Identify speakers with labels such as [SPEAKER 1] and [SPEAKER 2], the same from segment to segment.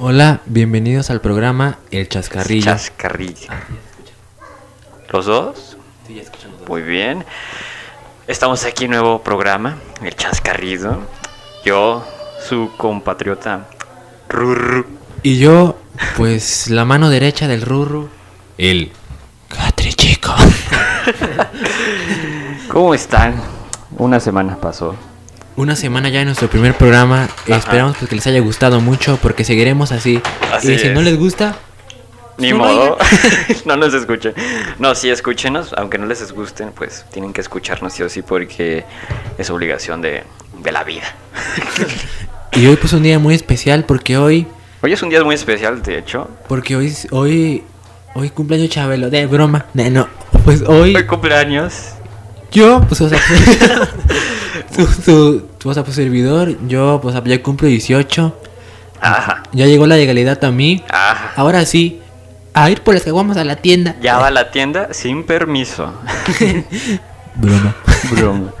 [SPEAKER 1] Hola, bienvenidos al programa El Chascarrillo.
[SPEAKER 2] Chascarrillo. ¿Los dos? Muy bien. Estamos aquí en nuevo programa, El Chascarrillo. Yo, su compatriota Rurru.
[SPEAKER 1] Y yo, pues la mano derecha del Rurru, el Catri Chico.
[SPEAKER 2] ¿Cómo están? Una semana pasó.
[SPEAKER 1] Una semana ya en nuestro primer programa. Esperamos pues, que les haya gustado mucho porque seguiremos así.
[SPEAKER 2] Así
[SPEAKER 1] y si
[SPEAKER 2] es.
[SPEAKER 1] no les gusta,
[SPEAKER 2] Ni
[SPEAKER 1] No
[SPEAKER 2] modo. no nos escuchen. No, sí, escúchenos. Aunque no les gusten, pues tienen que escucharnos sí o sí porque es obligación de, de la vida.
[SPEAKER 1] y hoy pues un día muy especial porque hoy,
[SPEAKER 2] Hoy es un día muy especial, de hecho.
[SPEAKER 1] porque hoy, hoy, hoy cumpleaños Chabelo, de broma, de no, pues hoy
[SPEAKER 2] Hoy cumpleaños.
[SPEAKER 1] yo, pues o sea, o sea, pues servidor, yo pues ya cumplo 18,
[SPEAKER 2] Ajá.
[SPEAKER 1] ya llegó la legalidad a mí,
[SPEAKER 2] Ajá.
[SPEAKER 1] ahora sí, a ir por las caguamas a la tienda.
[SPEAKER 2] Ya va a la tienda sin permiso.
[SPEAKER 1] Broma.
[SPEAKER 2] Broma.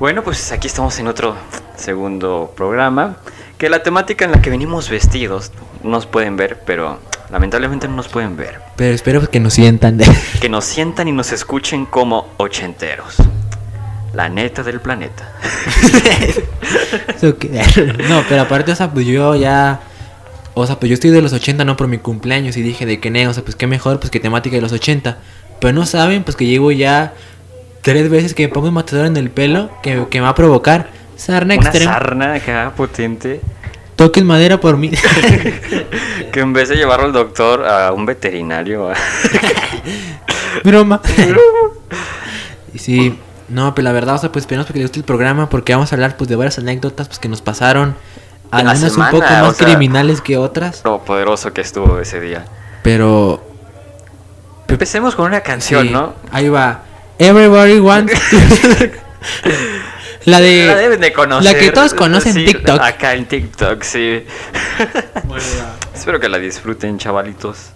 [SPEAKER 2] Bueno, pues aquí estamos en otro segundo programa. Que la temática en la que venimos vestidos nos pueden ver, pero lamentablemente no nos pueden ver.
[SPEAKER 1] Pero espero que nos sientan.
[SPEAKER 2] Que nos sientan y nos escuchen como ochenteros. La neta del planeta.
[SPEAKER 1] No, pero aparte, o sea, pues yo ya. O sea, pues yo estoy de los 80, no por mi cumpleaños. Y dije de que ne, o sea, pues qué mejor, pues que temática de los 80. Pero no saben, pues que llevo ya tres veces que me pongo un matador en el pelo que, que me va a provocar sarna
[SPEAKER 2] Una
[SPEAKER 1] extrema.
[SPEAKER 2] sarna acá potente.
[SPEAKER 1] Toquen madera por mí.
[SPEAKER 2] Que en vez de llevarlo al doctor a un veterinario.
[SPEAKER 1] Broma. y sí, no, pero la verdad, o sea, pues esperamos que les guste el programa porque vamos a hablar pues de varias anécdotas pues que nos pasaron. Algunas un poco
[SPEAKER 2] o
[SPEAKER 1] más
[SPEAKER 2] sea-
[SPEAKER 1] criminales que otras.
[SPEAKER 2] Lo poderoso que estuvo ese día.
[SPEAKER 1] Pero
[SPEAKER 2] Empecemos con una canción,
[SPEAKER 1] Sí,
[SPEAKER 2] ¿no?
[SPEAKER 1] Ahí va. Everybody wants La de.
[SPEAKER 2] La deben de conocer.
[SPEAKER 1] La que todos conocen
[SPEAKER 2] Sí,
[SPEAKER 1] TikTok.
[SPEAKER 2] Acá en TikTok, sí. Espero que la disfruten, chavalitos.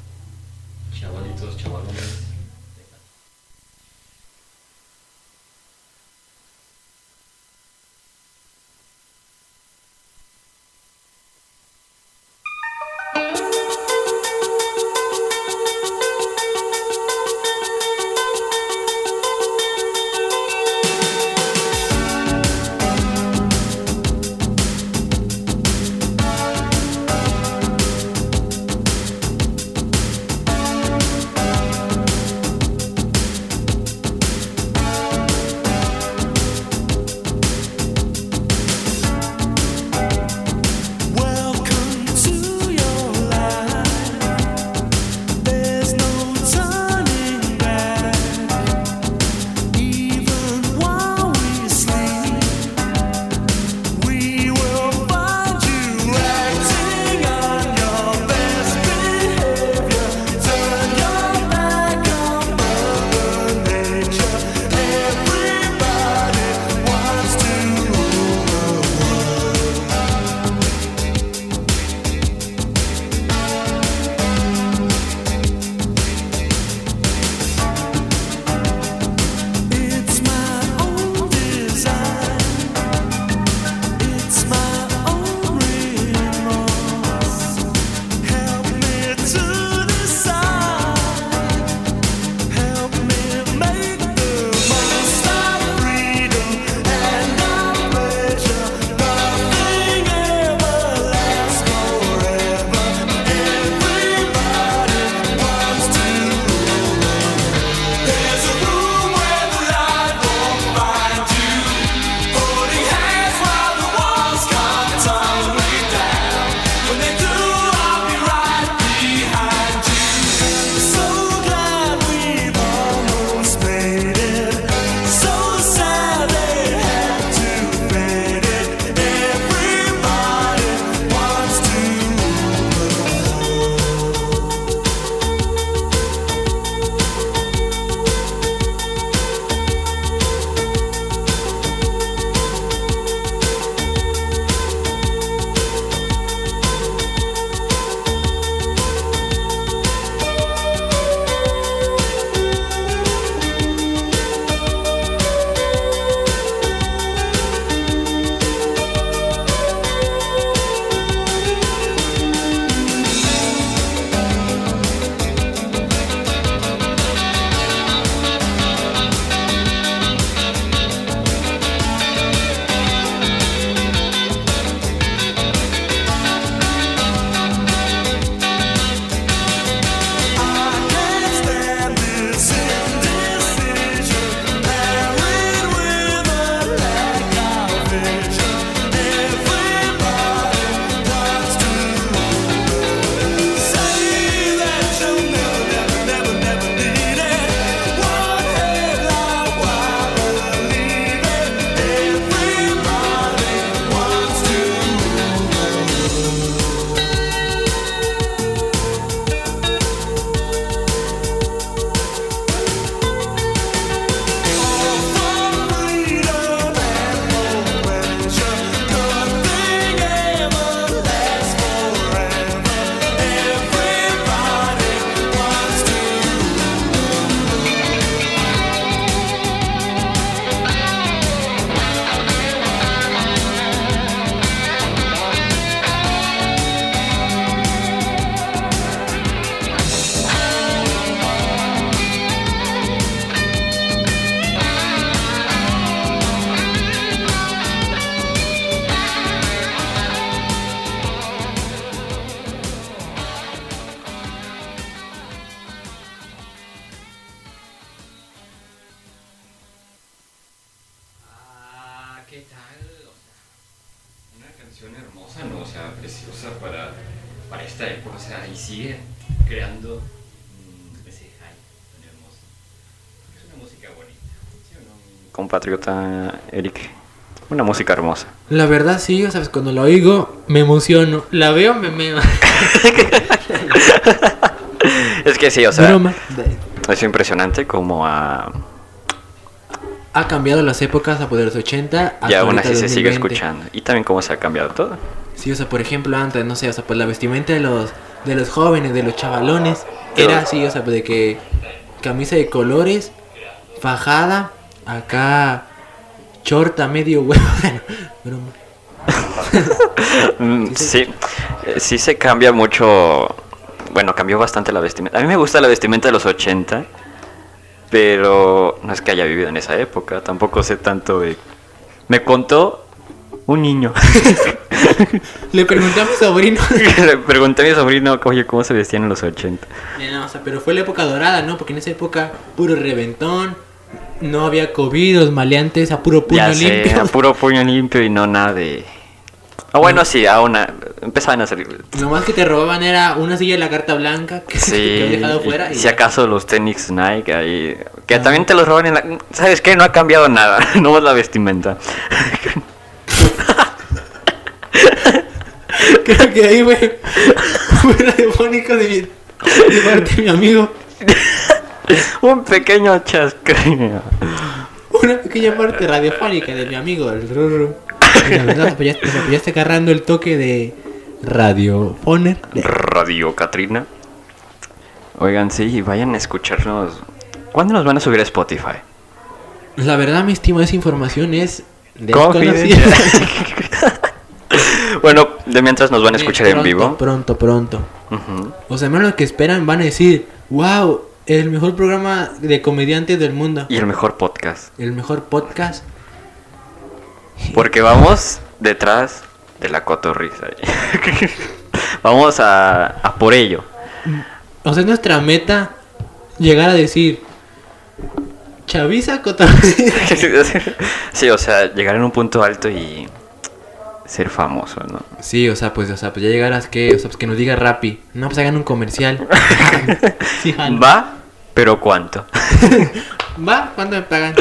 [SPEAKER 2] No? Compatriota Eric, una música hermosa.
[SPEAKER 1] La verdad sí, o sea, pues, cuando la oigo me emociono. La veo, me meo.
[SPEAKER 2] Es que sí, o sea,
[SPEAKER 1] Broma.
[SPEAKER 2] es impresionante como a...
[SPEAKER 1] Ha cambiado las épocas a poder los 80 hasta
[SPEAKER 2] Y aún así se sigue
[SPEAKER 1] 2020.
[SPEAKER 2] escuchando. Y también cómo se ha cambiado todo.
[SPEAKER 1] Sí, o sea, por ejemplo, antes, no sé, o sea, pues la vestimenta de los de los jóvenes, de los chavalones, era así, o sea, pues de que camisa de colores, fajada, acá chorta medio huevo, bueno, broma.
[SPEAKER 2] Mm,
[SPEAKER 1] Sí,
[SPEAKER 2] Sí, eh, sí se cambia mucho. Bueno, cambió bastante la vestimenta. A mí me gusta la vestimenta de los 80, pero no es que haya vivido en esa época. Tampoco sé tanto de. Me contó un niño.
[SPEAKER 1] Le pregunté a mi sobrino.
[SPEAKER 2] Le pregunté a mi sobrino, oye, ¿cómo se vestían en los 80?
[SPEAKER 1] No, o sea, pero fue la época dorada, ¿no? Porque en esa época puro reventón, no había COVID, los maleantes a puro puño
[SPEAKER 2] ya sé,
[SPEAKER 1] limpio.
[SPEAKER 2] a puro puño limpio y no nada de. Ah, bueno, sí, a una. Empezaban a salir.
[SPEAKER 1] Lo más que te robaban era una silla de la carta blanca que,
[SPEAKER 2] Sí,
[SPEAKER 1] que había dejado fuera.
[SPEAKER 2] y
[SPEAKER 1] y
[SPEAKER 2] si acaso los tenis Nike ahí, que
[SPEAKER 1] Ah.
[SPEAKER 2] también te los roban en la... ¿Sabes qué? No ha cambiado nada, no es la vestimenta.
[SPEAKER 1] Creo que ahí fue fue radiofónico de, mi, de parte de mi amigo.
[SPEAKER 2] Un pequeño chascarrillo.
[SPEAKER 1] Una pequeña parte radiofónica de mi amigo, el Ruru. La verdad, ya, ya está agarrando el toque de radiofoner.
[SPEAKER 2] Radio Katrina. Oigan, sí, vayan a escucharnos. ¿Cuándo nos van a subir a Spotify?
[SPEAKER 1] La verdad, mi estima, esa información es desconocida.
[SPEAKER 2] bueno, de mientras nos van a escuchar en
[SPEAKER 1] Pronto,
[SPEAKER 2] vivo.
[SPEAKER 1] Pronto, pronto. O sea, menos lo que esperan van a decir, wow, el mejor programa de comediantes del mundo.
[SPEAKER 2] Y el mejor podcast.
[SPEAKER 1] El mejor podcast.
[SPEAKER 2] Porque vamos detrás de la cotorrisa. vamos a, a por ello.
[SPEAKER 1] O sea, es nuestra meta llegar a decir, Chaviza Cotorrisa.
[SPEAKER 2] sí, o sea, llegar en un punto alto y ser famoso, ¿no?
[SPEAKER 1] Sí, o sea, pues, o sea, pues ya llegarás que, o sea, pues que nos diga Rappi. No, pues hagan un comercial. sí.
[SPEAKER 2] Va, pero ¿cuánto?
[SPEAKER 1] Va, ¿cuánto me pagan?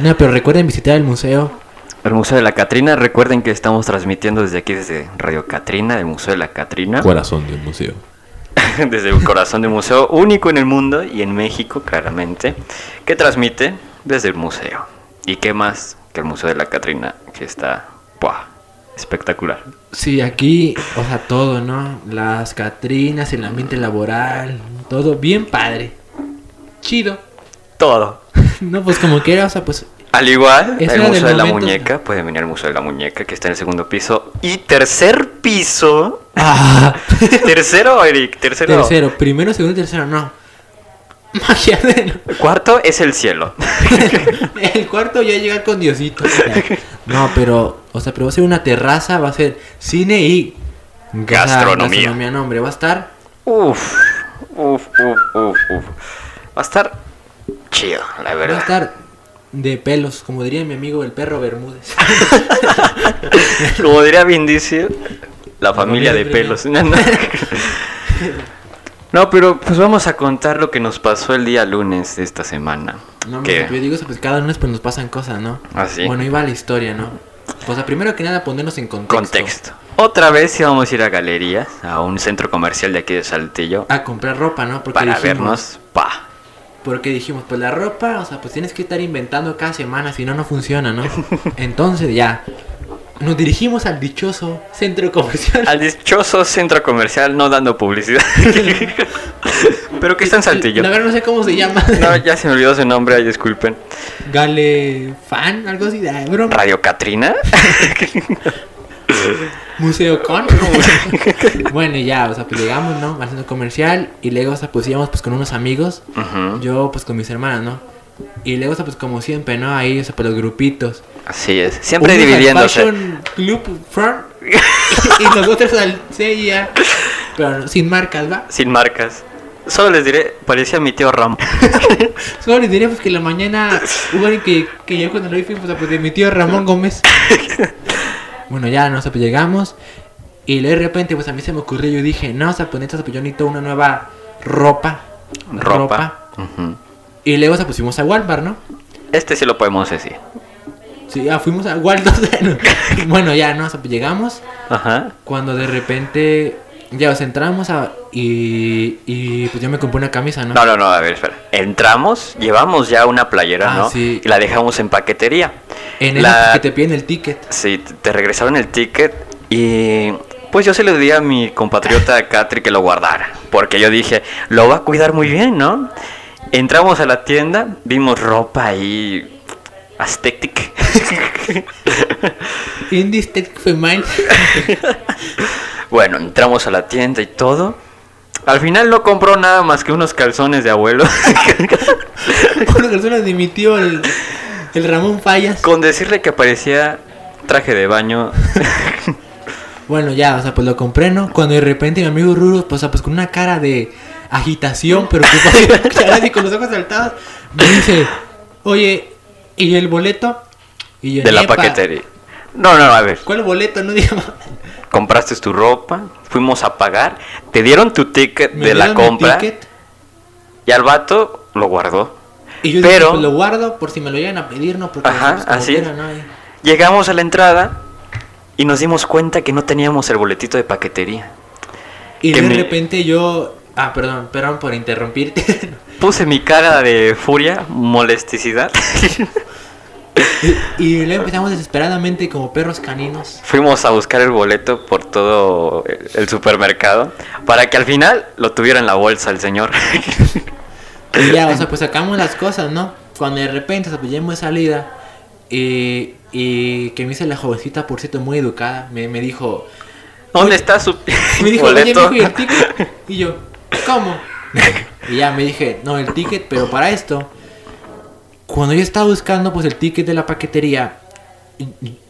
[SPEAKER 1] No, pero recuerden visitar el museo.
[SPEAKER 2] El Museo de la Catrina, recuerden que estamos transmitiendo desde aquí, desde Radio Catrina, del Museo de la Catrina.
[SPEAKER 3] Corazón del museo.
[SPEAKER 2] desde el corazón del museo, único en el mundo y en México, claramente, que transmite desde el museo. ¿Y qué más que el Museo de la Catrina, que está ¡buah! Espectacular?
[SPEAKER 1] Sí, aquí, o sea, todo, ¿no? Las Catrinas, el ambiente laboral, todo bien padre. Chido.
[SPEAKER 2] Todo.
[SPEAKER 1] No, pues como quiera, o sea, pues
[SPEAKER 2] Al igual, el Museo de la. Muñeca, pueden venir al Museo de la Muñeca, que está en el segundo piso. Y tercer piso.
[SPEAKER 1] Ah,
[SPEAKER 2] tercero, Eric, tercero.
[SPEAKER 1] tercero, primero, segundo, tercero, no. Magia de...
[SPEAKER 2] Cuarto es el cielo.
[SPEAKER 1] El cuarto ya llega con Diosito. No, pero, o sea, pero va a ser una terraza, va a ser cine y o sea,
[SPEAKER 2] Gastronomía.
[SPEAKER 1] gastronomía, no, hombre, va a estar
[SPEAKER 2] Uf, uf, uf, uf, uf. Va a estar chido, la
[SPEAKER 1] va a
[SPEAKER 2] verdad.
[SPEAKER 1] estar de pelos, como diría mi amigo el perro Bermúdez.
[SPEAKER 2] Como diría Vin la familia de pelos. No, no. No, pero pues vamos a contar lo que nos pasó el día lunes de esta semana.
[SPEAKER 1] No,
[SPEAKER 2] ¿Qué?
[SPEAKER 1] hombre, yo digo, pues cada lunes pues nos pasan cosas, ¿no?
[SPEAKER 2] Ah, sí.
[SPEAKER 1] Bueno, iba la historia, ¿no? O sea, primero que nada ponernos en contexto.
[SPEAKER 2] Contexto. Otra vez íbamos a ir a galerías, a un centro comercial de aquí de Saltillo,
[SPEAKER 1] A comprar ropa, ¿no? Porque
[SPEAKER 2] para
[SPEAKER 1] dijimos,
[SPEAKER 2] vernos, pa.
[SPEAKER 1] Porque dijimos, pues la ropa, o sea, pues tienes que estar inventando cada semana, si no, no funciona, ¿no? Entonces ya, nos dirigimos al dichoso centro comercial.
[SPEAKER 2] Al dichoso centro comercial, no dando publicidad. pero que está en Saltillo.
[SPEAKER 1] La verdad no sé cómo se llama.
[SPEAKER 2] No, ya se me olvidó su nombre, ay, disculpen.
[SPEAKER 1] Gale Fan, algo así, de broma.
[SPEAKER 2] ¿Radio Catrina?
[SPEAKER 1] Museo Con. bueno, y ya, o sea, pues llegamos, ¿no? Al centro comercial y luego, o sea, pues íbamos pues con unos amigos. Yo, pues con mis hermanas, ¿no? Y luego, o sea, pues como siempre, ¿no? Ahí, o sea, pues los grupitos.
[SPEAKER 2] Así es, siempre dividiéndose.
[SPEAKER 1] Fashion Club Front y los otros al CIA. Pero sin marcas, ¿va?
[SPEAKER 2] Sin marcas. Solo les diré, parecía mi tío Ram.
[SPEAKER 1] Solo les diré pues que la mañana hubo alguien que, que yo cuando lo vi pues, pues, de mi tío Ramón Gómez. bueno, ya, no sé, pues llegamos. Y luego de repente, pues a mí se me ocurrió, yo dije, no, o sea, pues pues yo necesito una nueva ropa.
[SPEAKER 2] Ropa.
[SPEAKER 1] Y luego, o sea, fuimos a Walmart, ¿no?
[SPEAKER 2] Este sí lo podemos decir.
[SPEAKER 1] Sí, ya fuimos a Walmart. bueno, ya, ¿no? O sea, pues llegamos.
[SPEAKER 2] Ajá.
[SPEAKER 1] Cuando de repente, ya, o sea, entramos a, y, y pues yo me compré una camisa, ¿no?
[SPEAKER 2] No, no, no, a ver, espera. Entramos, llevamos ya una playera,
[SPEAKER 1] Ah,
[SPEAKER 2] ¿no?
[SPEAKER 1] sí.
[SPEAKER 2] Y la dejamos en paquetería.
[SPEAKER 1] En el
[SPEAKER 2] La-
[SPEAKER 1] que te piden el ticket.
[SPEAKER 2] Sí, te- regresaron el ticket y pues yo se lo di a mi compatriota Catri que lo guardara, porque yo dije, lo va a cuidar muy bien, ¿no? Entramos a la tienda, vimos ropa ahí aesthetic.
[SPEAKER 1] Indie Tech Female.
[SPEAKER 2] bueno, entramos a la tienda y todo. Al final no compró nada más que unos calzones de abuelo.
[SPEAKER 1] Una persona de mi tío, el, el Ramón Fallas.
[SPEAKER 2] Con decirle que parecía traje de baño.
[SPEAKER 1] Bueno, ya, o sea, pues lo compré, ¿no? Cuando de repente mi amigo Ruro, pues, o sea, pues con una cara de agitación, pero así con los ojos saltados, me dice, oye, ¿y el boleto? Y yo,
[SPEAKER 2] de la
[SPEAKER 1] "Epa,
[SPEAKER 2] paquetería. No, no, a ver.
[SPEAKER 1] ¿Cuál boleto? No digo.
[SPEAKER 2] compraste tu ropa, fuimos a pagar, te dieron tu ticket de la compra
[SPEAKER 1] ticket,
[SPEAKER 2] y al vato lo guardó.
[SPEAKER 1] y yo
[SPEAKER 2] pero-
[SPEAKER 1] dije, pues lo guardo por si me lo llegan a pedir, ¿no? Porque
[SPEAKER 2] Ajá,
[SPEAKER 1] pues,
[SPEAKER 2] así
[SPEAKER 1] quiera. ¿no?
[SPEAKER 2] Llegamos a la entrada y nos dimos cuenta que no teníamos el boletito de paquetería.
[SPEAKER 1] Y
[SPEAKER 2] Que
[SPEAKER 1] de
[SPEAKER 2] me-
[SPEAKER 1] repente yo... Ah, perdón, perdón por interrumpirte.
[SPEAKER 2] Puse mi cara de furia, molesticidad.
[SPEAKER 1] y, y luego empezamos desesperadamente como perros caninos.
[SPEAKER 2] Fuimos a buscar el boleto por todo el- supermercado para que al final lo tuviera en la bolsa el señor.
[SPEAKER 1] Y ya, o sea, pues sacamos las cosas, ¿no? Cuando de repente, o sea, pues ya hemos salida. Y, y que me dice la jovencita, por cierto, muy educada, me, me dijo,
[SPEAKER 2] ¿Dónde está su
[SPEAKER 1] me dijo,
[SPEAKER 2] boleto?
[SPEAKER 1] mijo, ¿y el ticket? Y yo, ¿cómo? Y ya me dije, no, el ticket, pero para esto, cuando yo estaba buscando, pues el ticket de la paquetería,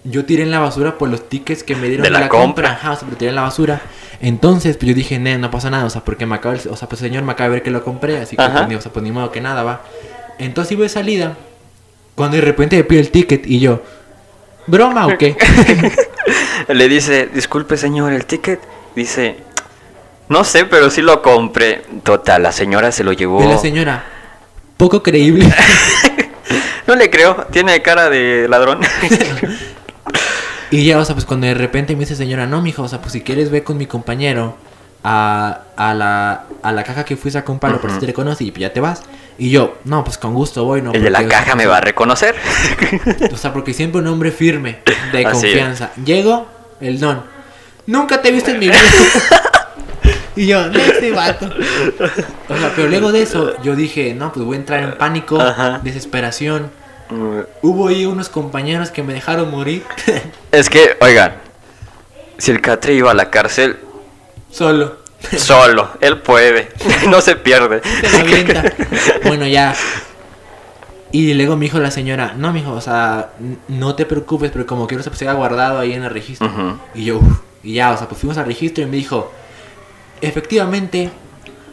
[SPEAKER 1] yo tiré en la basura por los tickets que me dieron
[SPEAKER 2] De
[SPEAKER 1] de
[SPEAKER 2] la
[SPEAKER 1] la,
[SPEAKER 2] compra.
[SPEAKER 1] compra. Ajá, o sea, lo tiré en la basura. Entonces, pues yo dije, no, no pasa nada, o sea, porque me acaba, el- o sea, pues señor me acaba de ver que lo compré, así que pues, ni, o sea, pues ni modo que nada, va. Entonces iba de salida, cuando de repente me pide el ticket y yo, ¿broma o qué?
[SPEAKER 2] Le dice, disculpe señor, el ticket. Dice, no sé, pero sí lo compré. Total, la señora se lo llevó.
[SPEAKER 1] Y la señora, poco creíble.
[SPEAKER 2] No le creo, tiene cara de ladrón.
[SPEAKER 1] Y ya, o sea, pues cuando de repente me dice señora, no, mijo, o sea, pues si quieres ve con mi compañero a, a, la, a la caja que fuiste a comprarlo, por si te le conoce y ya te vas. Y yo, no, pues con gusto voy, ¿no?
[SPEAKER 2] el de la
[SPEAKER 1] sea,
[SPEAKER 2] caja me
[SPEAKER 1] pues,
[SPEAKER 2] va a reconocer.
[SPEAKER 1] O sea, porque siempre un hombre firme, de
[SPEAKER 2] Así es.
[SPEAKER 1] confianza. Llego, el don. Nunca te he visto en mi vida. Y yo, no, este vato. O sea, pero luego de eso, yo dije, no, pues voy a entrar en pánico,
[SPEAKER 2] Ajá.
[SPEAKER 1] desesperación. Hubo ahí unos compañeros que me dejaron morir
[SPEAKER 2] Es que, oigan, si el Catri iba a la cárcel
[SPEAKER 1] solo.
[SPEAKER 2] solo, él puede, no se pierde.
[SPEAKER 1] Se. Bueno, ya. Y luego me dijo la señora, no, mijo, o sea, no te preocupes, pero como quiero se pues, queda guardado ahí en el registro. Y yo, "Uf". y ya, o sea, pues fuimos al registro y me dijo, efectivamente.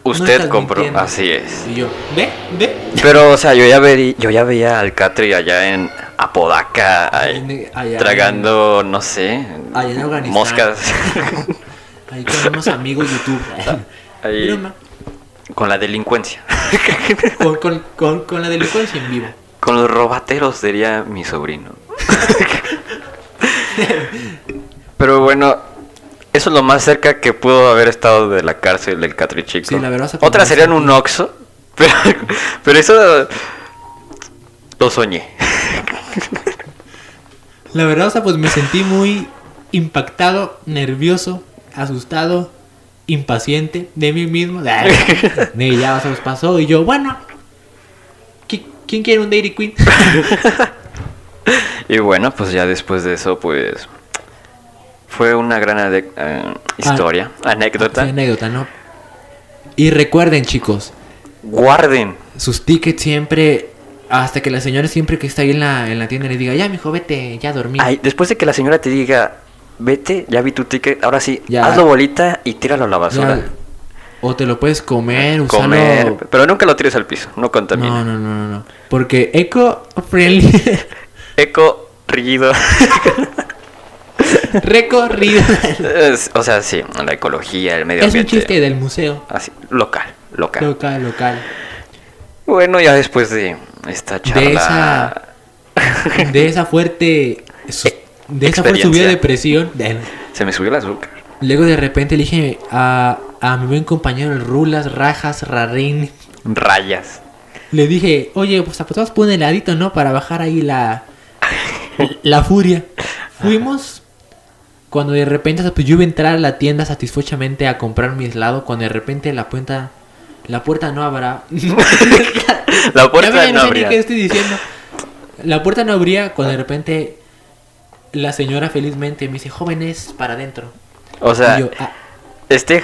[SPEAKER 1] no
[SPEAKER 2] Usted
[SPEAKER 1] estás
[SPEAKER 2] compró,
[SPEAKER 1] mintiendo".
[SPEAKER 2] así es.
[SPEAKER 1] Y yo, ve, ve.
[SPEAKER 2] Pero, o sea, yo ya, verí- yo ya veía al Catri allá en Apodaca, ahí,
[SPEAKER 1] En- allá
[SPEAKER 2] tragando, no sé,
[SPEAKER 1] allá en Afganistán.
[SPEAKER 2] moscas.
[SPEAKER 1] Ahí con unos amigos YouTube.
[SPEAKER 2] Ahí.
[SPEAKER 1] Broma.
[SPEAKER 2] con la delincuencia.
[SPEAKER 1] Con, con, con, con la delincuencia en vivo.
[SPEAKER 2] Con los robateros, diría mi sobrino. Pero bueno, eso es lo más cerca que pudo haber estado de la cárcel del Catri Chico.
[SPEAKER 1] Sí, la verdad, se
[SPEAKER 2] Otra sería en un Oxxo, pero, pero eso lo soñé.
[SPEAKER 1] La verdad, o sea, pues me sentí muy impactado, nervioso, asustado, impaciente de mí mismo. De ya, o sea, pues pasó y yo, bueno, ¿qui- ¿quién quiere un Dairy Queen?
[SPEAKER 2] Y bueno, pues ya después de eso, pues fue una gran ade- eh, historia, anécdota.
[SPEAKER 1] Sí, anécdota, ¿no? Y recuerden, chicos,
[SPEAKER 2] Guarden.
[SPEAKER 1] sus tickets siempre, hasta que la señora siempre que está ahí en la, en la tienda le diga, ya, mijo, vete, ya dormí.
[SPEAKER 2] Ay, después de que la señora te diga, vete, ya vi tu ticket, ahora sí,
[SPEAKER 1] Ya.
[SPEAKER 2] hazlo bolita y tíralo a la
[SPEAKER 1] Ya,
[SPEAKER 2] basura.
[SPEAKER 1] o te lo puedes comer, usarlo.
[SPEAKER 2] Comer, pero nunca lo tires al piso, no contamina.
[SPEAKER 1] No, no, no, no, no. Porque eco friendly.
[SPEAKER 2] Eco rígido.
[SPEAKER 1] Recorrido.
[SPEAKER 4] Es- o sea, sí, la ecología, el medio
[SPEAKER 1] Es un
[SPEAKER 4] ambiente.
[SPEAKER 1] chiste del museo.
[SPEAKER 4] Así, local, local.
[SPEAKER 1] Local, local.
[SPEAKER 4] Bueno, ya después de esta charla.
[SPEAKER 1] De esa, de esa fuerte. De esa fuerte subida de presión.
[SPEAKER 4] Se me subió el azúcar.
[SPEAKER 1] Luego de repente le dije a, a mi buen compañero el Rulas, Rajas, Rarín.
[SPEAKER 4] Rayas.
[SPEAKER 1] Le dije, oye, pues apostamos por un heladito, ¿no? Para bajar ahí la. La furia. Fuimos. Cuando de repente pues, yo iba a entrar a la tienda satisfechamente a comprar mi helado. Cuando de repente la puerta. La puerta no abra.
[SPEAKER 4] La
[SPEAKER 1] Ya
[SPEAKER 4] puerta no
[SPEAKER 1] no sé ni
[SPEAKER 4] abría.
[SPEAKER 1] qué estoy diciendo. La puerta no abría cuando de repente la señora felizmente me dice, jóvenes, para adentro.
[SPEAKER 4] O sea,
[SPEAKER 1] yo, "Ah,
[SPEAKER 4] este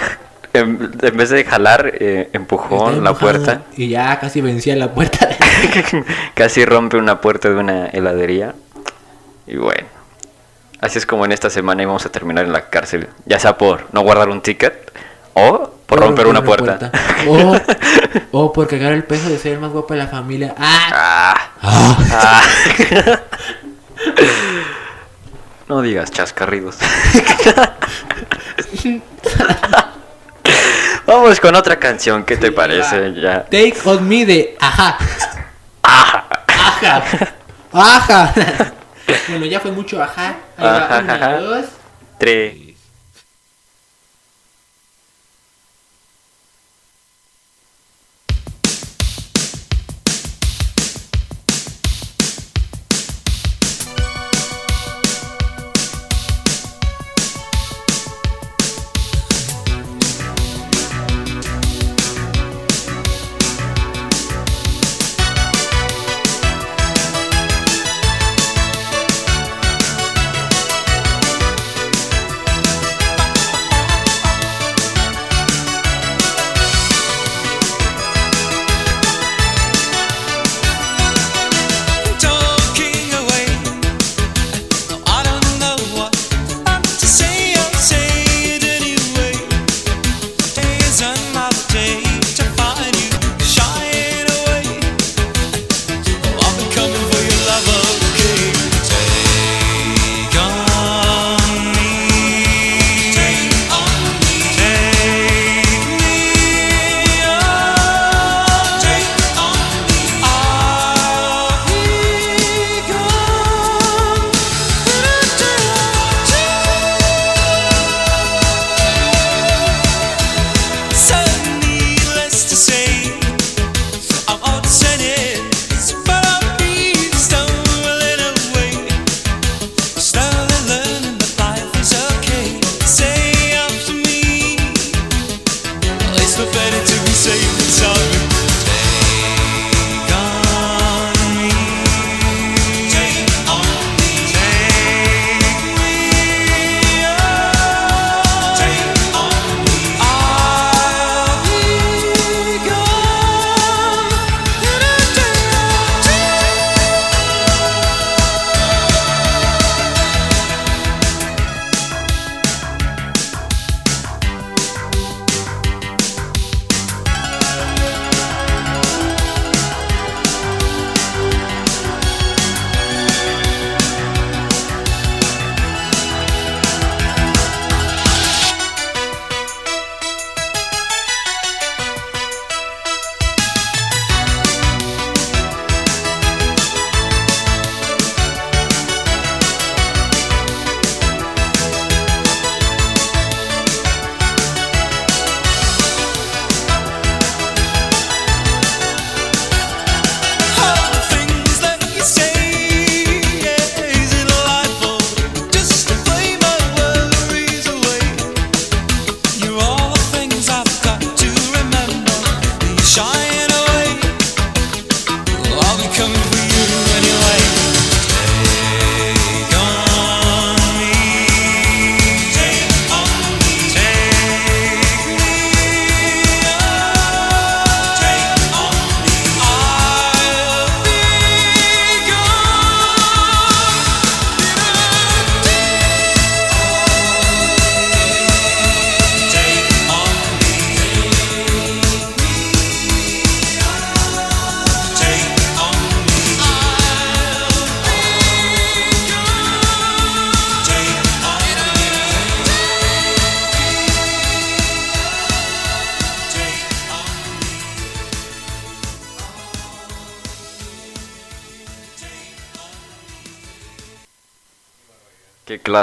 [SPEAKER 4] en, en vez de jalar, eh, empujó la
[SPEAKER 1] empujado".
[SPEAKER 4] puerta.
[SPEAKER 1] Y ya casi vencía la puerta.
[SPEAKER 4] Casi rompe una puerta de una heladería. Y bueno. Así es como en esta semana íbamos a terminar en la cárcel. Ya sea por no guardar un ticket o por romper una puerta.
[SPEAKER 1] O, o por cagar el peso de ser el más guapo de la familia. ¡Ah!
[SPEAKER 4] Ah.
[SPEAKER 1] ¡Ah!
[SPEAKER 4] Ah. No digas chascarridos. Vamos con otra canción, ¿qué te parece? Ya.
[SPEAKER 1] Take on me de ajá. Ajá. Ajá. Bueno, ya fue mucho ajá. Ahí va,
[SPEAKER 4] Ajá,
[SPEAKER 1] una,
[SPEAKER 4] ajá.
[SPEAKER 1] dos.
[SPEAKER 4] Tres.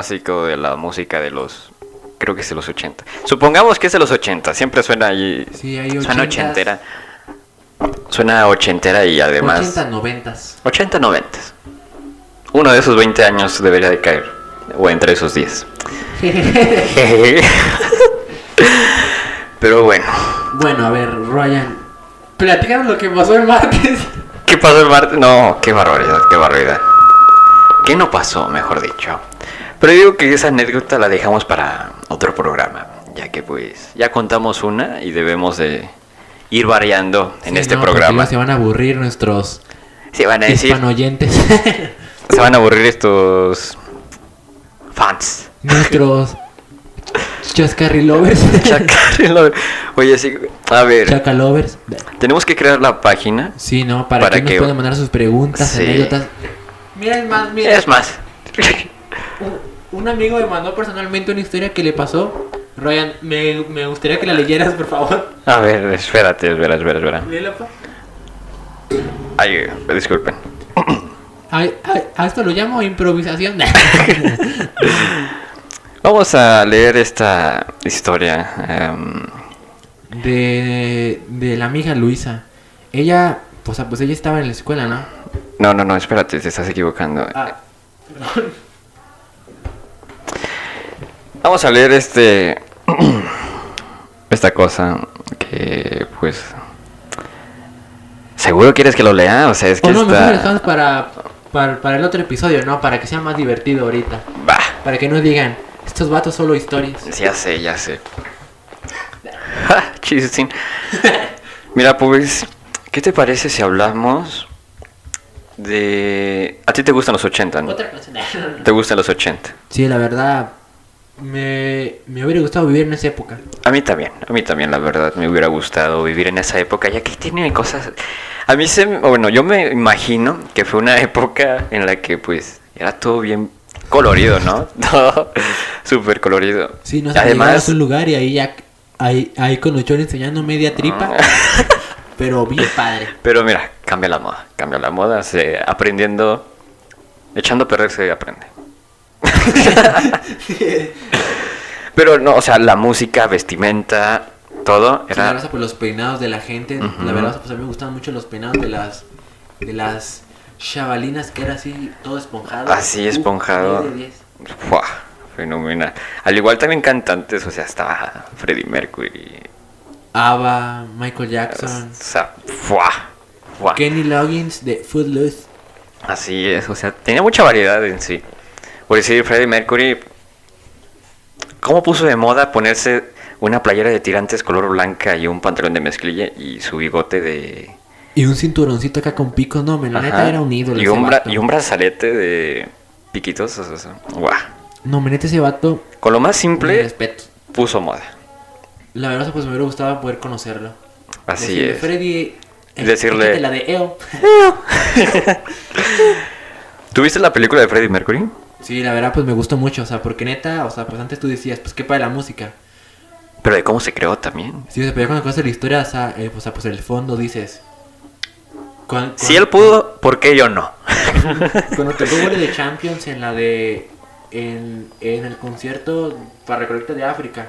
[SPEAKER 2] Clásico de la música de los. Creo que es de los 80. Supongamos que es de los 80. Siempre suena ahí.
[SPEAKER 1] Sí, hay
[SPEAKER 2] Suena
[SPEAKER 1] 80s.
[SPEAKER 2] ochentera. Suena ochentera y además.
[SPEAKER 1] 80, 90.
[SPEAKER 2] 80, 90. Uno de esos 20 años debería de caer. O entre esos 10. Pero bueno.
[SPEAKER 1] bueno, a ver, Ryan. Platícanos lo que pasó el martes.
[SPEAKER 2] ¿Qué pasó el martes? No, qué barbaridad, qué barbaridad. ¿Qué no pasó, mejor dicho? Pero digo que esa anécdota la dejamos para otro programa, ya que pues ya contamos una y debemos de ir variando en
[SPEAKER 1] Sí,
[SPEAKER 2] este
[SPEAKER 1] no, porque
[SPEAKER 2] programa.
[SPEAKER 1] Se van a aburrir nuestros
[SPEAKER 2] Se van a decir,
[SPEAKER 1] hispanoyentes.
[SPEAKER 2] se van a aburrir estos fans.
[SPEAKER 1] nuestros chascarrilovers.
[SPEAKER 2] Chacarrilo. Oye, sí, a ver,
[SPEAKER 1] Chacalovers.
[SPEAKER 2] tenemos que crear la página.
[SPEAKER 1] Sí, ¿no? Para,
[SPEAKER 2] Para
[SPEAKER 1] que nos
[SPEAKER 2] que-
[SPEAKER 1] puedan mandar sus preguntas,
[SPEAKER 2] Sí.
[SPEAKER 1] anécdotas. Mira, es más, mira.
[SPEAKER 2] Es más,
[SPEAKER 1] Un, amigo me mandó personalmente una historia que le pasó. Ryan, me, me gustaría que la leyeras, por favor.
[SPEAKER 2] a ver, espérate, espera, espera, espera.
[SPEAKER 1] Léela, pa.
[SPEAKER 2] Ay, disculpen.
[SPEAKER 1] Ay, ay, a esto lo llamo improvisación.
[SPEAKER 2] Vamos a leer esta historia. em,
[SPEAKER 1] de, de la amiga Luisa. Ella, pues, pues ella estaba en la escuela, ¿no?
[SPEAKER 2] no, no, no, espérate, te estás equivocando.
[SPEAKER 1] Ah, perdón.
[SPEAKER 2] Vamos a leer este. esta cosa que, pues. ¿Seguro quieres que lo lea? O sea, es que
[SPEAKER 1] O no, mejor lo
[SPEAKER 2] está.
[SPEAKER 1] dejamos para, para, para el otro episodio, ¿no? Para que sea más divertido ahorita.
[SPEAKER 2] Bah,
[SPEAKER 1] Para que no digan, estos vatos solo historias.
[SPEAKER 2] ya sé, ya sé. Chistín. Mira, pues, ¿qué te parece si hablamos de. A ti te gustan los 80, ¿no?
[SPEAKER 1] Otra cosa.
[SPEAKER 2] ¿Te gustan los 80?
[SPEAKER 1] Sí, la verdad, me, me hubiera gustado vivir en esa época.
[SPEAKER 2] A mí también, a mí también, la verdad, me hubiera gustado vivir en esa época, ya que tiene cosas... A mí se... Bueno, yo me imagino que fue una época en la que, pues, era todo bien colorido, ¿no? Todo súper colorido.
[SPEAKER 1] Sí, no sé,
[SPEAKER 2] Además,
[SPEAKER 1] a un lugar y ahí ya, ahí, ahí con Luchón enseñando media tripa. pero bien padre.
[SPEAKER 2] pero mira, cambia la moda, cambia la moda, se, aprendiendo... Echando a perder se aprende. Pero no, o sea, la música, vestimenta, todo
[SPEAKER 1] Sí, la
[SPEAKER 2] era...
[SPEAKER 1] verdad, pues los peinados de la gente, la verdad, pues a mí me gustaban mucho los peinados de las de las chavalinas que era así todo esponjado.
[SPEAKER 2] Así, esponjado.
[SPEAKER 1] 10 de 10.
[SPEAKER 2] ¡Fua! Fenomenal. Al igual también cantantes, o sea, estaba Freddie Mercury.
[SPEAKER 1] ABBA, Michael
[SPEAKER 2] O
[SPEAKER 1] Jackson,
[SPEAKER 2] sea, ¡fua! ¡fua!
[SPEAKER 1] Kenny Loggins de Footloose.
[SPEAKER 2] Así es, o sea, tenía mucha variedad en sí. Por decir, Freddie Mercury, ¿cómo puso de moda ponerse una playera de tirantes color blanca y un pantalón de mezclilla y su bigote de...
[SPEAKER 1] Y un cinturoncito acá con picos, no, men, la neta
[SPEAKER 2] Ajá,
[SPEAKER 1] era un ídolo.
[SPEAKER 2] Y un, bra-
[SPEAKER 1] vato.
[SPEAKER 2] y un brazalete de piquitos, o sea, ¡guau!
[SPEAKER 1] No, men, neta ese vato,
[SPEAKER 2] Con lo más
[SPEAKER 1] mi
[SPEAKER 2] simple,
[SPEAKER 1] respeto.
[SPEAKER 2] puso moda.
[SPEAKER 1] La verdad, pues me hubiera gustado poder conocerlo.
[SPEAKER 2] Así
[SPEAKER 1] Decirle,
[SPEAKER 2] es.
[SPEAKER 1] Freddy, eh,
[SPEAKER 2] Decirle-
[SPEAKER 1] la de EO.
[SPEAKER 2] ¿Tuviste la película de Freddie Mercury?
[SPEAKER 1] Sí, la verdad, pues me gustó mucho, o sea, porque neta, o sea, pues antes tú decías, pues qué para la música.
[SPEAKER 2] Pero de cómo se creó también.
[SPEAKER 1] Sí, o sea, pero ya cuando conoces la historia, o sea, eh, pues en el fondo dices...
[SPEAKER 2] Si él pudo, ¿por qué yo no?
[SPEAKER 1] Cuando tocó Gol de Champions en la de... En, en el concierto para Recolecta de África.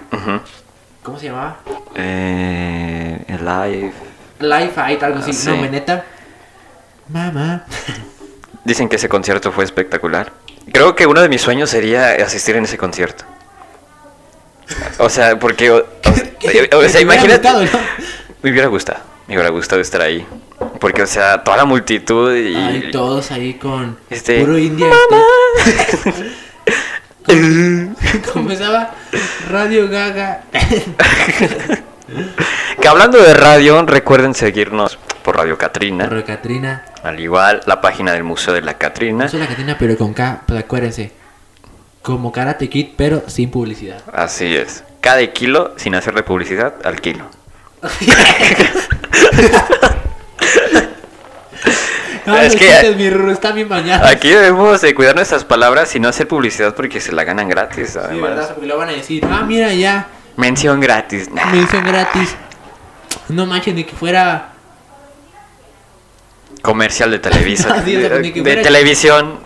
[SPEAKER 1] ¿Cómo se llamaba?
[SPEAKER 2] eh, live.
[SPEAKER 1] Live Fight, algo así.
[SPEAKER 2] Ah, sí.
[SPEAKER 1] No, me neta. Mamá.
[SPEAKER 2] Dicen que ese concierto fue espectacular. Creo que uno de mis sueños sería asistir en ese concierto. O sea, porque... O, o-
[SPEAKER 1] ¿Qué-
[SPEAKER 2] o
[SPEAKER 1] qué
[SPEAKER 2] sea, imagínate...
[SPEAKER 1] gustado, no?
[SPEAKER 2] Me hubiera gustado. Me hubiera gustado estar ahí. Porque, o sea, toda la multitud y...
[SPEAKER 1] Ay, todos ahí con
[SPEAKER 2] Este-
[SPEAKER 1] puro india. este. Comenzaba Radio Gaga.
[SPEAKER 2] Que hablando de radio, recuerden seguirnos por Radio Catrina.
[SPEAKER 1] Pero Catrina.
[SPEAKER 2] Al igual, la página del Museo de la Catrina.
[SPEAKER 1] No soy la Catrina, pero con K. Pues acuérdense. Como Karate Kid, pero sin publicidad.
[SPEAKER 2] Así es. Cada kilo, sin hacerle publicidad, al kilo. Es que-
[SPEAKER 1] chistes, mi Ruru, está bien bañado.
[SPEAKER 2] Aquí debemos de cuidar nuestras palabras y no hacer publicidad porque se la ganan gratis,
[SPEAKER 1] Sí,
[SPEAKER 2] además.
[SPEAKER 1] ¿verdad? Porque lo van a decir. Ah, mira ya.
[SPEAKER 2] Mención gratis. Nah.
[SPEAKER 1] Mención gratis. No manches, ni que fuera.
[SPEAKER 2] Comercial de Televisa.
[SPEAKER 1] Sea,
[SPEAKER 2] de televisión.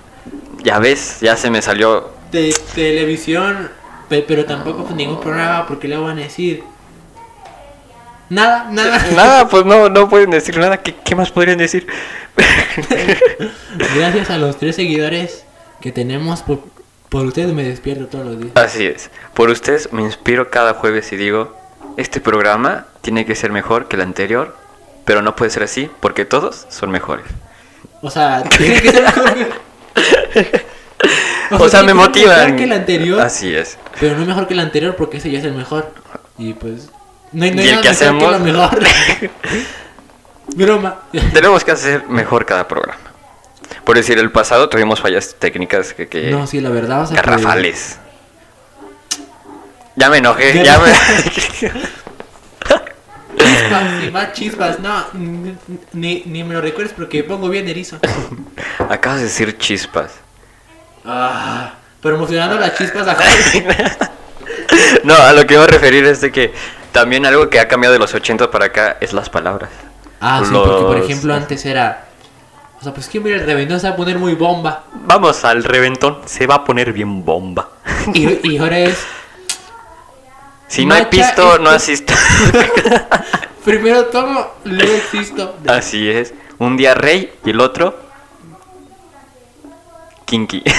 [SPEAKER 2] Ya ves, ya se me salió
[SPEAKER 1] de televisión, pe- pero tampoco pues, ningún programa porque le van a decir nada, nada.
[SPEAKER 2] Nada, pues no, no pueden decir nada. ¿Qué, qué más podrían decir?
[SPEAKER 1] Gracias a los tres seguidores que tenemos por, por ustedes me despierto todos los días.
[SPEAKER 2] Así es. Por ustedes me inspiro cada jueves y digo, este programa tiene que ser mejor que el anterior, pero no puede ser así porque todos son mejores.
[SPEAKER 1] O sea, tiene que ser mejor
[SPEAKER 2] O sea, me motivan.
[SPEAKER 1] mejor que el anterior,
[SPEAKER 2] Así es.
[SPEAKER 1] pero no mejor que el anterior porque ese ya es el mejor. Y pues no hay, no hay
[SPEAKER 2] ¿Y el
[SPEAKER 1] nada
[SPEAKER 2] que
[SPEAKER 1] mejor que lo
[SPEAKER 2] hacemos?
[SPEAKER 1] mejor. Broma.
[SPEAKER 2] Tenemos que hacer mejor cada programa. Por decir, el pasado tuvimos fallas técnicas que... que
[SPEAKER 1] No, sí, la verdad, o sea,
[SPEAKER 2] garrafales. Ya me enojé,
[SPEAKER 1] Ya
[SPEAKER 2] me...
[SPEAKER 1] Chispas, y más chispas, no, ni, ni me lo recuerdes porque me pongo bien erizo.
[SPEAKER 2] Acabas de decir chispas.
[SPEAKER 1] Ah, promocionando las chispas a
[SPEAKER 2] No, a lo que iba a referir es de que también algo que ha cambiado de los 80 para acá es las palabras.
[SPEAKER 1] Ah, sí, porque por ejemplo antes era. O sea, pues que mira, el reventón se va a poner muy bomba.
[SPEAKER 2] Vamos al reventón, se va a poner bien bomba.
[SPEAKER 1] Y, y ahora es.
[SPEAKER 2] Si no hay pisto,
[SPEAKER 1] esto-
[SPEAKER 2] no asisto.
[SPEAKER 1] Primero tomo, luego existo.
[SPEAKER 2] Así es. Un día rey y el otro kinky.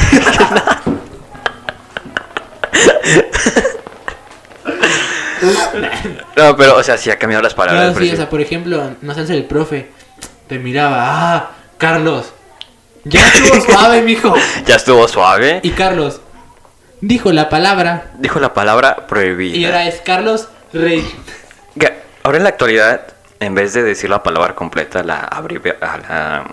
[SPEAKER 2] No, pero, o sea, sí ha cambiado las palabras.
[SPEAKER 1] Claro,
[SPEAKER 2] por
[SPEAKER 1] sí, o sea, por ejemplo, no sé, el profe te miraba, ah, Carlos, ya estuvo suave, mijo.
[SPEAKER 2] Ya estuvo suave.
[SPEAKER 1] Y Carlos dijo la palabra
[SPEAKER 2] Dijo la palabra prohibida.
[SPEAKER 1] y ahora es Carlos Rey.
[SPEAKER 2] Ahora en la actualidad, en vez de decir la palabra completa, la abrevia, a la,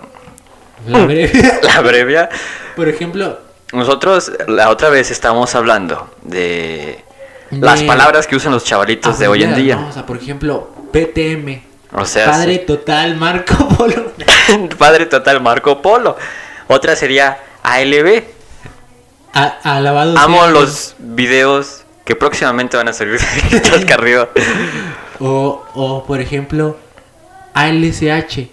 [SPEAKER 1] La breve.
[SPEAKER 2] la abrevia,
[SPEAKER 1] Por ejemplo,
[SPEAKER 2] nosotros la otra vez estábamos hablando de las palabras que usan los chavalitos de hoy en día.
[SPEAKER 1] por ejemplo, PTM.
[SPEAKER 2] O sea,
[SPEAKER 1] Padre total Marco Polo.
[SPEAKER 2] Padre total Marco Polo. Otra sería ALB.
[SPEAKER 1] A- alabado
[SPEAKER 2] Amo
[SPEAKER 1] sea-
[SPEAKER 2] los videos que próximamente van a salir de Chascarrillo.
[SPEAKER 1] O, o por ejemplo, ALCH.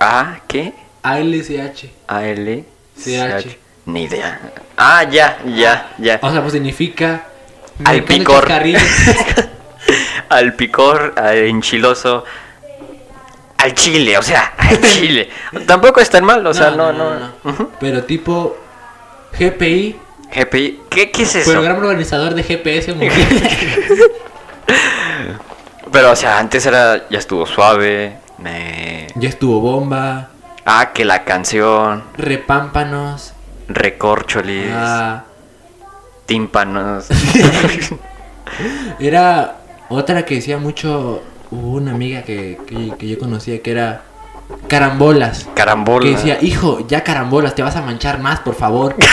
[SPEAKER 2] ¿Ah? ¿Qué?
[SPEAKER 1] ALCH.
[SPEAKER 2] AL.
[SPEAKER 1] CH.
[SPEAKER 2] Ni idea. Ah, ya, ya, ya.
[SPEAKER 1] O sea, pues significa.
[SPEAKER 2] Al picor. al picor, al enchiloso, al chile, o sea, al chile. Tampoco es tan mal, o sea, no, no. Ujú.
[SPEAKER 1] Pero tipo GPI,
[SPEAKER 2] GPI, ¿qué, qué es eso?
[SPEAKER 1] programa organizador de GPS mundial.
[SPEAKER 2] Pero, o sea, antes era, ya estuvo suave. me-
[SPEAKER 1] ya estuvo bomba,
[SPEAKER 2] Ah, que la canción,
[SPEAKER 1] repámpanos,
[SPEAKER 2] recorcholis,
[SPEAKER 1] ah,
[SPEAKER 2] tímpanos.
[SPEAKER 1] era otra que decía mucho. Hubo una amiga que, que, que yo conocía que era carambolas.
[SPEAKER 2] Carambola.
[SPEAKER 1] Que decía, hijo, ya carambolas, te vas a manchar más, por favor.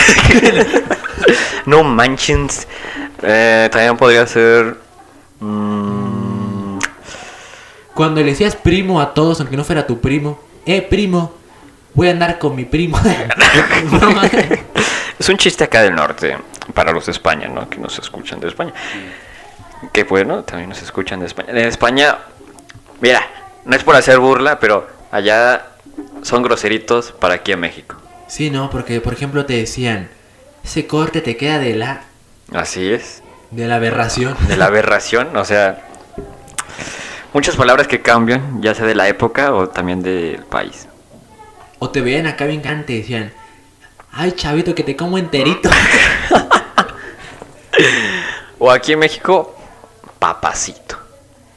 [SPEAKER 2] No manches. Eh, también podría ser. mm,
[SPEAKER 1] Cuando le decías primo a todos, aunque no fuera tu primo, eh, primo, voy a andar con mi primo.
[SPEAKER 2] Es un chiste acá del norte, para los de España, ¿no? Que nos escuchan de España. Que bueno, también nos escuchan de España. En España, mira, no es por hacer burla, pero allá son groseritos para aquí en México.
[SPEAKER 1] sí, no, porque por ejemplo te decían, ese corte te queda de la,
[SPEAKER 2] Así es,
[SPEAKER 1] de la aberración.
[SPEAKER 2] de la aberración, o sea, muchas palabras que cambian, ya sea de la época o también del país.
[SPEAKER 1] O te veían acá bien cante, decían, ay chavito, que te como enterito.
[SPEAKER 2] O aquí en México, papacito,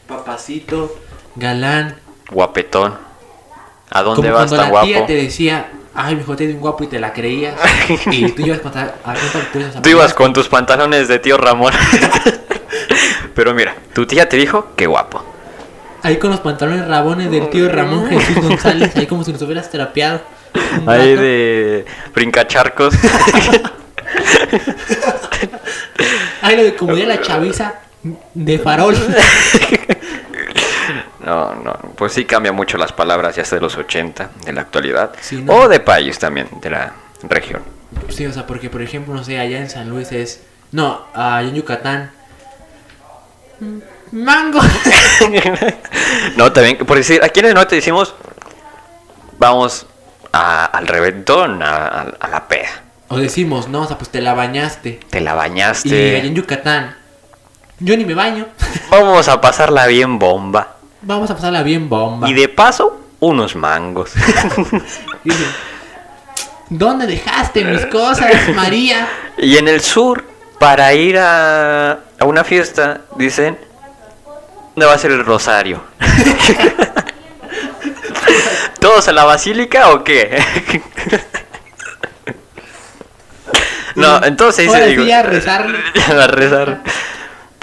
[SPEAKER 1] Papacito, galán.
[SPEAKER 2] guapetón. ¿A dónde
[SPEAKER 1] Como
[SPEAKER 2] vas
[SPEAKER 1] cuando
[SPEAKER 2] tan
[SPEAKER 1] la
[SPEAKER 2] guapo?
[SPEAKER 1] tía te decía, ay, mi te de un guapo y te la creías. y tú ibas con, a, a,
[SPEAKER 2] Tú ibas con tus pantalones de tío Ramón. Pero mira, tu tía te dijo que guapo.
[SPEAKER 1] Ahí con los pantalones rabones del tío Ramón Jesús González, ahí como si nos hubieras terapiado. un
[SPEAKER 2] Ahí de brincacharcos.
[SPEAKER 1] Ahí lo de como de la chaviza de farol.
[SPEAKER 2] No, no, pues sí cambia mucho las palabras ya sea de los 80, de la actualidad.
[SPEAKER 1] Sí, ¿no?
[SPEAKER 2] O de país también, de la región.
[SPEAKER 1] Sí, o sea, porque por ejemplo, no sé, allá en San Luis es. No, allá en Yucatán. mm, Mango.
[SPEAKER 2] no, también, por decir, aquí en el norte decimos, vamos a- al reventón, a, a- a la peda.
[SPEAKER 1] O decimos, no, o sea, pues te la bañaste.
[SPEAKER 2] Te la
[SPEAKER 1] Y allá
[SPEAKER 2] bañaste.
[SPEAKER 1] en Yucatán, yo ni me baño.
[SPEAKER 2] Vamos a pasarla bien bomba.
[SPEAKER 1] Vamos a pasarla bien bomba.
[SPEAKER 2] Y de paso, unos mangos.
[SPEAKER 1] Dice, ¿Dónde dejaste mis cosas, María?
[SPEAKER 2] y en el sur, para ir a, a una fiesta, dicen, ¿dónde va a ser el rosario? ¿Todos a la basílica o qué? no, entonces
[SPEAKER 1] Ahora sí,
[SPEAKER 2] digo.
[SPEAKER 1] a rezar.
[SPEAKER 2] a rezar.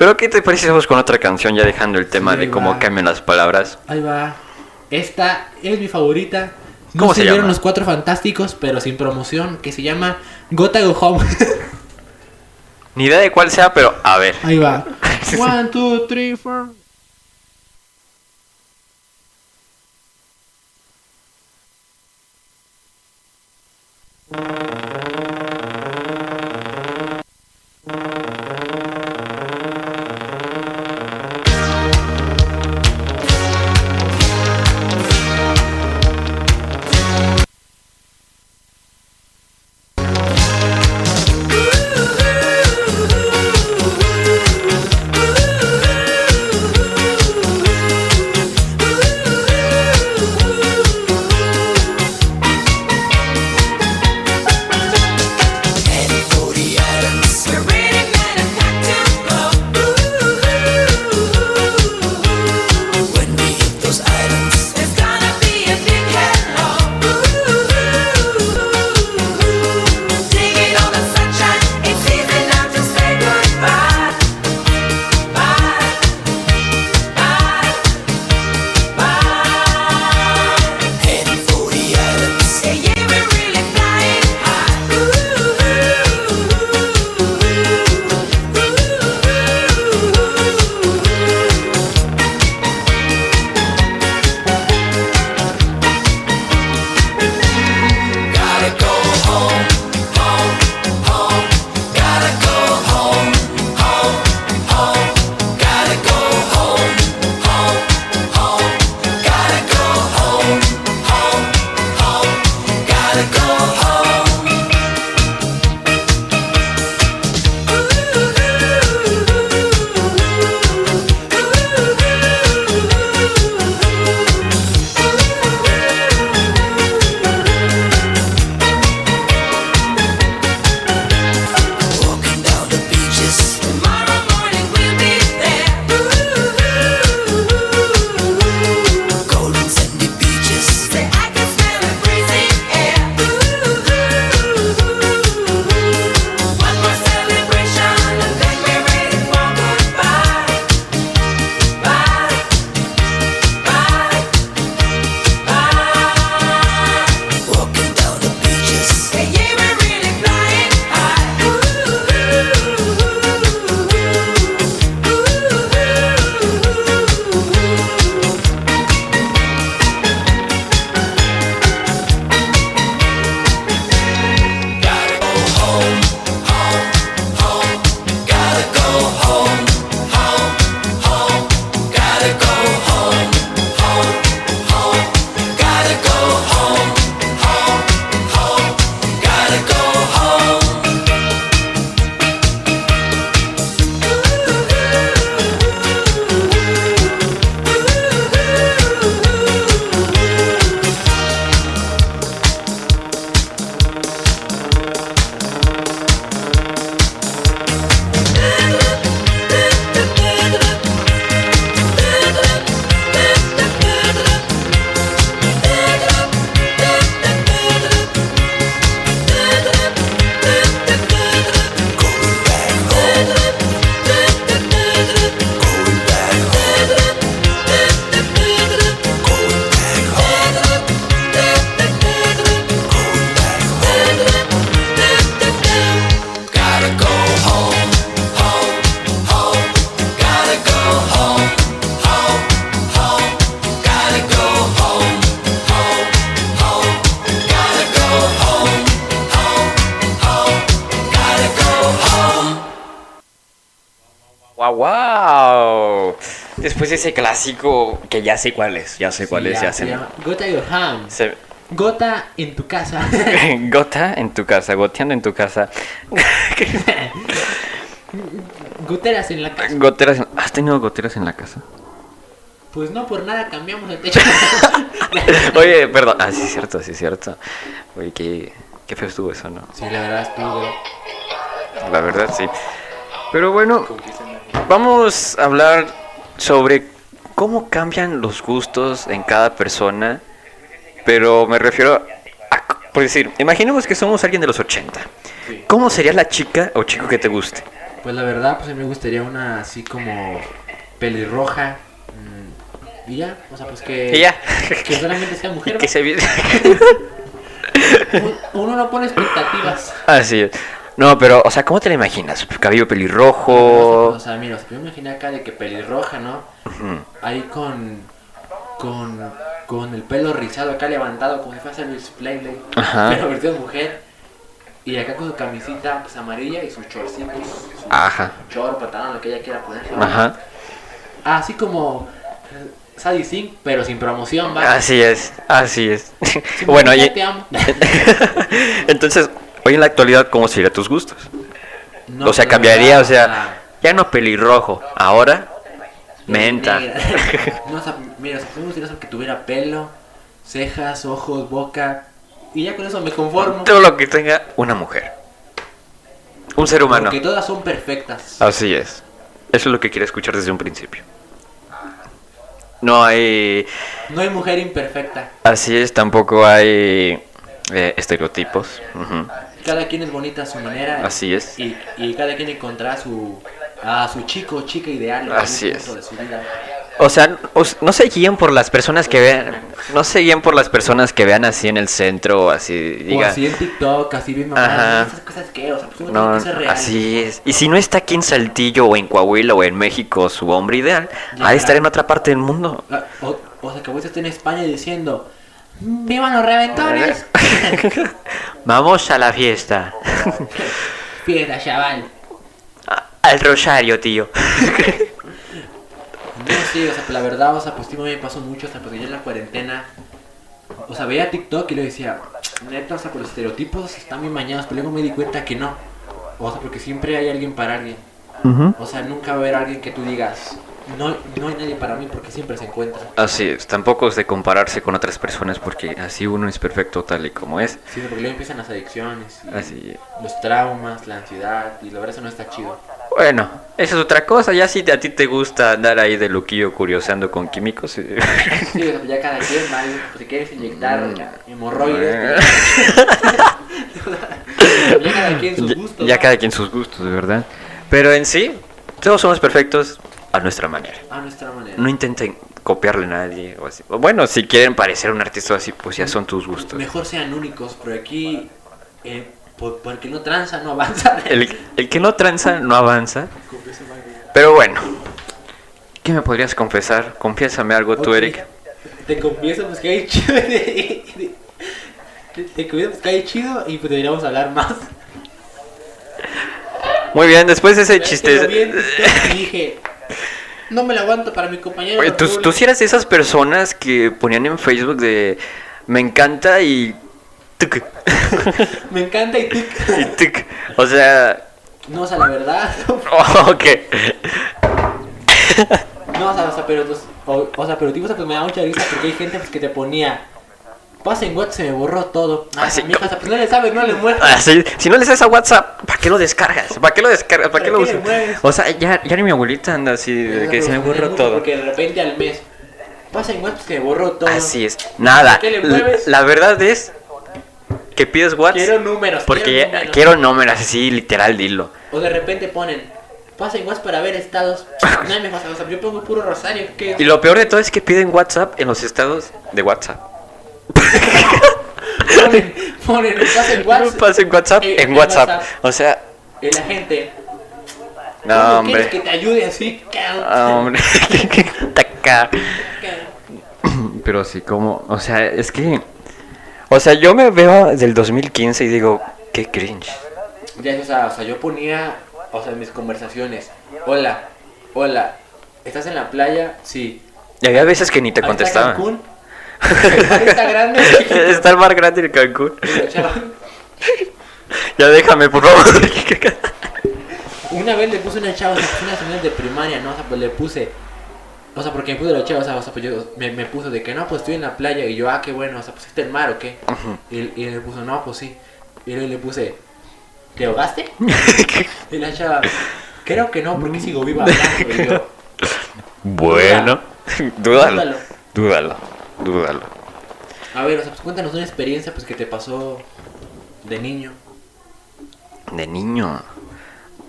[SPEAKER 2] Pero ¿qué te parece vamos con otra canción ya dejando el tema
[SPEAKER 1] Sí,
[SPEAKER 2] de cómo
[SPEAKER 1] va.
[SPEAKER 2] cambian las palabras?
[SPEAKER 1] Ahí va. Esta es mi favorita. No
[SPEAKER 2] ¿Cómo se
[SPEAKER 1] vieron
[SPEAKER 2] llama?
[SPEAKER 1] los cuatro fantásticos, pero sin promoción, que se llama Gotta Go Home.
[SPEAKER 2] Ni idea de cuál sea, pero a ver.
[SPEAKER 1] Ahí va. One, two, three, four.
[SPEAKER 3] We're
[SPEAKER 2] ¡Wow! Después de ese clásico, que ya sé cuál es, ya sé cuál es, ya, sé.
[SPEAKER 1] llama Gotta Go Home.
[SPEAKER 2] se-
[SPEAKER 1] Gota en tu casa.
[SPEAKER 2] Gota en tu casa, goteando en tu casa.
[SPEAKER 1] Goteras en la casa.
[SPEAKER 2] Goteras. en- ¿Has tenido goteras en la casa?
[SPEAKER 1] Pues no por nada cambiamos el techo.
[SPEAKER 2] Oye, perdón. Ah, sí, es cierto, sí, es cierto. Oye, qué, qué feo estuvo eso, ¿no?
[SPEAKER 1] sí, la verdad estuvo.
[SPEAKER 2] La verdad, sí. Pero bueno, vamos a hablar sobre cómo cambian los gustos en cada persona. Pero me refiero a, por decir, imaginemos que somos alguien de los 80.
[SPEAKER 1] Sí.
[SPEAKER 2] ¿Cómo sería la chica o chico que te guste?
[SPEAKER 1] Pues la verdad, pues a mí me gustaría una así como pelirroja. mm, Y ya, o sea, pues que.
[SPEAKER 2] Y ya.
[SPEAKER 1] Que solamente sea mujer.
[SPEAKER 2] que se
[SPEAKER 1] Uno no pone expectativas.
[SPEAKER 2] Así es. No, pero, o sea, ¿cómo te la imaginas? ¿Cabello
[SPEAKER 1] O
[SPEAKER 2] pelirrojo?
[SPEAKER 1] sea, mira, o sea, yo me imaginé acá de que pelirroja, ¿no?
[SPEAKER 2] Ujú.
[SPEAKER 1] Ahí con. Con. Con el pelo rizado acá levantado, como si fuese Luis Playley.
[SPEAKER 2] Ajá.
[SPEAKER 1] Pero de mujer. Y acá con su camisita pues amarilla y sus chorcitos. Su
[SPEAKER 2] Ajá.
[SPEAKER 1] chor, pantalón, lo que ella quiera poner.
[SPEAKER 2] Ajá.
[SPEAKER 1] Así como. eh, Sadie Sink, pero sin promoción, va.
[SPEAKER 2] Así es, así es. Bueno, y...
[SPEAKER 1] te amo.
[SPEAKER 2] Entonces, hoy en la actualidad, ¿cómo serían tus gustos?
[SPEAKER 1] No,
[SPEAKER 2] o sea, cambiaría, o sea, ya no pelirrojo, ahora menta.
[SPEAKER 1] no, o sea, mira, o sea, me gustaría que tuviera pelo, cejas, ojos, boca. Y ya con eso me conformo.
[SPEAKER 2] Todo lo que tenga una mujer. Un ser humano.
[SPEAKER 1] Porque todas son perfectas.
[SPEAKER 2] Así es. Eso es lo que quiero escuchar desde un principio. No hay...
[SPEAKER 1] No hay mujer imperfecta.
[SPEAKER 2] Así es, tampoco hay eh, estereotipos. Ujú.
[SPEAKER 1] Cada quien es bonita a su manera.
[SPEAKER 2] Así es.
[SPEAKER 1] Y, y cada quien encontrará su, a su chico o chica ideal.
[SPEAKER 2] Así
[SPEAKER 1] algún
[SPEAKER 2] es.
[SPEAKER 1] de su vida.
[SPEAKER 2] O sea, no se guíen por las personas que vean, no se guíen por las personas que vean así en el centro o así,
[SPEAKER 1] O
[SPEAKER 2] diga,
[SPEAKER 1] así en TikTok, así bien
[SPEAKER 2] Ajá.
[SPEAKER 1] mamá. ¿Esas cosas qué? O sea, pues
[SPEAKER 2] no,
[SPEAKER 1] que ser real.
[SPEAKER 2] así es. Y si no está aquí en Saltillo o en Coahuila o en México su hombre ideal,
[SPEAKER 1] Ya.
[SPEAKER 2] ha de estar en otra parte del mundo.
[SPEAKER 1] Ah, O, o sea, que vos estés en España diciendo: ¡Vivan los reventones!
[SPEAKER 2] Vamos a la fiesta.
[SPEAKER 1] Fiesta, chaval.
[SPEAKER 2] Al Rosario, tío.
[SPEAKER 1] No, sí, o sea, pues la verdad, o sea, pues sí me pasó mucho, o sea, porque yo en la cuarentena, o sea, veía TikTok y le decía, neta, o sea, pues los estereotipos están bien mañados, pero luego me di cuenta que no. O sea, porque siempre hay alguien para alguien. O sea, nunca va a haber alguien que tú digas, no, no hay nadie para mí porque siempre se encuentra.
[SPEAKER 2] Así es, tampoco es de compararse con otras personas porque así uno es perfecto tal y como es.
[SPEAKER 1] Sí, porque luego empiezan las adicciones, y
[SPEAKER 2] Así
[SPEAKER 1] los traumas, la ansiedad, y la verdad eso no está chido.
[SPEAKER 2] Bueno, esa es otra cosa. Ya si a ti te gusta andar ahí de loquillo curioseando con químicos. eh,
[SPEAKER 1] Sí, ya cada quien, ¿vale? Pues si quieres inyectar
[SPEAKER 2] Mm.
[SPEAKER 1] hemorroides, pues, ya cada quien sus
[SPEAKER 2] ya,
[SPEAKER 1] gustos.
[SPEAKER 2] ya
[SPEAKER 1] ¿no?
[SPEAKER 2] cada quien sus gustos, de verdad. Pero en sí, todos somos perfectos a nuestra manera.
[SPEAKER 1] A nuestra manera.
[SPEAKER 2] No intenten copiarle a nadie o así. Bueno, si quieren parecer un artista así, pues ya son tus gustos.
[SPEAKER 1] Mejor sean únicos, pero aquí, eh, por- porque no tranza, no avanza.
[SPEAKER 2] El, el que no tranza no avanza. Pero bueno, ¿qué me podrías confesar? Confiésame algo tú, Eric.
[SPEAKER 1] Te confieso pues que hay chido. Te, te confieso pues que hay chido y pues deberíamos hablar más.
[SPEAKER 2] Muy bien, después de ese
[SPEAKER 1] Pero
[SPEAKER 2] chiste.
[SPEAKER 1] Y dije, no me lo aguanto para mi compañero.
[SPEAKER 2] Oye, ¿tú,
[SPEAKER 1] Raúl".
[SPEAKER 2] tú sí eras de esas personas que ponían en Facebook de me encanta y. tuc,
[SPEAKER 1] Me encanta y tú.
[SPEAKER 2] y tuc. O sea.
[SPEAKER 1] No, o sea, la verdad.
[SPEAKER 2] ok.
[SPEAKER 1] No, o sea, o sea, pero, o, o sea, pero tipo, o sea, pues me da mucha risa porque hay gente pues, que te ponía. Pasa en WhatsApp, se me borró todo. Ah,
[SPEAKER 2] Así
[SPEAKER 1] mija, o sea, pues no le sabes, no le mueves.
[SPEAKER 2] Así, si no le sabes a WhatsApp, ¿para qué lo descargas? ¿Para qué lo descargas? ¿Para qué
[SPEAKER 1] ¿Para
[SPEAKER 2] lo usas? O sea, ya, ya ni mi abuelita anda así de que se me borró todo.
[SPEAKER 1] Porque de repente al mes. Pasa en WhatsApp, se borró todo.
[SPEAKER 2] Así es. Nada.
[SPEAKER 1] ¿Qué le mueves?
[SPEAKER 2] La verdad es que pides WhatsApp
[SPEAKER 1] Quiero números.
[SPEAKER 2] porque
[SPEAKER 1] quiero números.
[SPEAKER 2] quiero números así, literal, dilo.
[SPEAKER 1] O de repente ponen. Pasa en WhatsApp para ver estados. No me pasa, sea, yo pongo puro rosario. ¿qué?
[SPEAKER 2] Y lo peor de todo es que piden WhatsApp en los estados de WhatsApp.
[SPEAKER 1] Ponen, ponen, pasa en WhatsApp.
[SPEAKER 2] Pasen WhatsApp
[SPEAKER 1] eh,
[SPEAKER 2] en WhatsApp. O sea,
[SPEAKER 1] Y la gente.
[SPEAKER 2] no,
[SPEAKER 1] ¿cómo
[SPEAKER 2] hombre.
[SPEAKER 1] que te ayude así?
[SPEAKER 2] Ah, hombre. Pero sí, como, o sea, es que, o sea, yo me veo del 2015 y digo, qué cringe.
[SPEAKER 1] Ya, o sea, o sea, yo ponía, o sea, en mis conversaciones. Hola, hola, ¿estás en la playa? Sí.
[SPEAKER 2] Y había veces que ni te
[SPEAKER 1] ¿Ahí está
[SPEAKER 2] contestaban.
[SPEAKER 1] Cancún? Está grande.
[SPEAKER 2] Está el mar grande en Cancún. Ya déjame, por favor.
[SPEAKER 1] Una vez le puse una chava, o sea, una señora de primaria, ¿no? O sea, pues le puse. O sea, porque me puse la chava, o sea, o sea, pues yo me, me puso de que no, pues estoy en la playa. Y yo, ah, qué bueno, o sea, pues está el mar o qué. y, y él le puso, no, pues sí. Y luego le puse, ¿te ahogaste? y la chava, creo que no, porque sigo viva hablando. Y yo,
[SPEAKER 2] Bueno, dúdalo.
[SPEAKER 1] Dúdalo.
[SPEAKER 2] Dúdalo.
[SPEAKER 1] A ver, o sea, pues cuéntanos una experiencia pues que te pasó de niño.
[SPEAKER 2] De niño.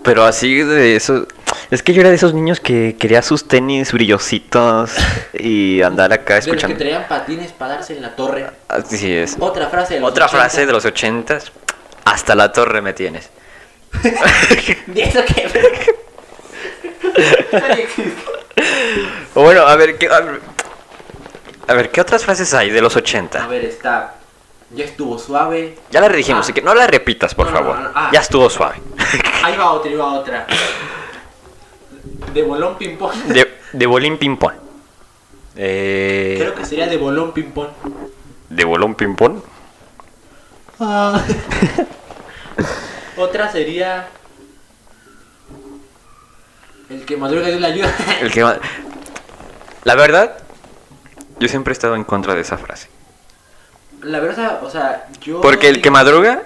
[SPEAKER 2] Pero así de eso. Es que yo era de esos niños que quería sus tenis brillositos y andar acá
[SPEAKER 1] De los que
[SPEAKER 2] escuchando.
[SPEAKER 1] traían patines para darse en la torre.
[SPEAKER 2] Así es.
[SPEAKER 1] Otra frase de los
[SPEAKER 2] Otra
[SPEAKER 1] 80.
[SPEAKER 2] frase de los ochentas. Hasta la torre me tienes.
[SPEAKER 1] ¿De eso qué?
[SPEAKER 2] Bueno, a ver, ¿qué, a ver, a ver, ¿qué otras frases hay de los
[SPEAKER 1] A
[SPEAKER 2] 80?
[SPEAKER 1] ver, está. Ya estuvo suave.
[SPEAKER 2] Ya la dijimos,
[SPEAKER 1] Ah.
[SPEAKER 2] así que no la repitas, por
[SPEAKER 1] No,
[SPEAKER 2] favor.
[SPEAKER 1] no, no, ah.
[SPEAKER 2] Ya estuvo suave.
[SPEAKER 1] Ahí va otra, ahí va otra. De bolón ping-pong.
[SPEAKER 2] De, de bolín ping-pong. Eh,
[SPEAKER 1] Creo que sería de bolón ping-pong.
[SPEAKER 2] ¿De bolón ping-pong?
[SPEAKER 1] Ah. otra sería. El que madruga Dios le ayuda.
[SPEAKER 2] El que La verdad, yo siempre he estado en contra de esa frase.
[SPEAKER 1] La verdad, o sea, yo.
[SPEAKER 2] Porque el que madruga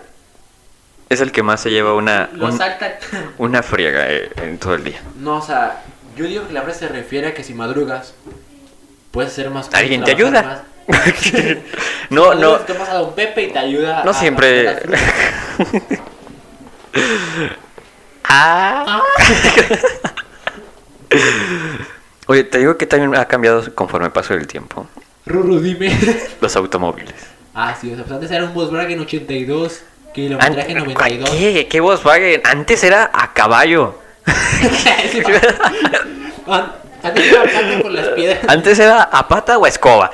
[SPEAKER 2] es el que más se lleva una, un- una friega eh, en todo el día.
[SPEAKER 1] No, o sea, yo digo que la frase se refiere a que si madrugas, puedes ser más.
[SPEAKER 2] Alguien te ayuda.
[SPEAKER 1] más.
[SPEAKER 2] no, no,
[SPEAKER 1] Tomas a Don Pepe y te ayuda.
[SPEAKER 2] no
[SPEAKER 1] a-
[SPEAKER 2] siempre.
[SPEAKER 1] a las frutas.
[SPEAKER 2] ah. Oye, te digo que también ha cambiado conforme paso el tiempo.
[SPEAKER 1] Ruru, dime.
[SPEAKER 2] Los automóviles.
[SPEAKER 1] Ah, sí, o sea, pues antes era un Volkswagen 82, kilometraje
[SPEAKER 2] An-
[SPEAKER 1] 92.
[SPEAKER 2] ¿Qué? ¿Qué Volkswagen? Antes era a caballo.
[SPEAKER 1] Antes con las piedras.
[SPEAKER 2] Antes era a pata o a escoba.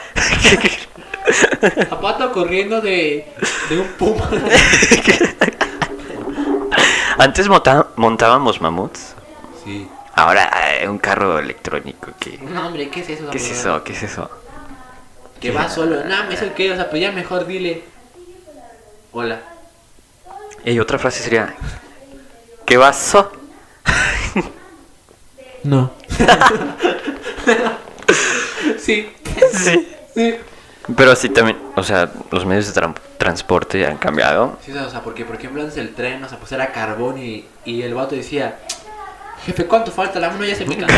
[SPEAKER 1] A pato corriendo de, de un puma.
[SPEAKER 2] Antes monta- montábamos mamuts.
[SPEAKER 1] Sí.
[SPEAKER 2] Ahora eh, un carro electrónico. ¿Qué,
[SPEAKER 1] No, hombre, ¿qué es eso?
[SPEAKER 2] ¿Qué es eso? ¿Qué es eso?
[SPEAKER 1] Que va solo. No, me eso qué, o sea, pues ya mejor dile. Hola.
[SPEAKER 2] Y otra frase sería: ¿Qué vaso?
[SPEAKER 1] No. sí.
[SPEAKER 2] Sí.
[SPEAKER 1] Sí.
[SPEAKER 2] Pero sí también, o sea, los medios de tran- transporte han cambiado.
[SPEAKER 1] Sí, o sea, porque por ejemplo antes el tren, o sea, pues era carbón y, y el vato decía, jefe, ¿cuánto falta? La mano ya se me cansó.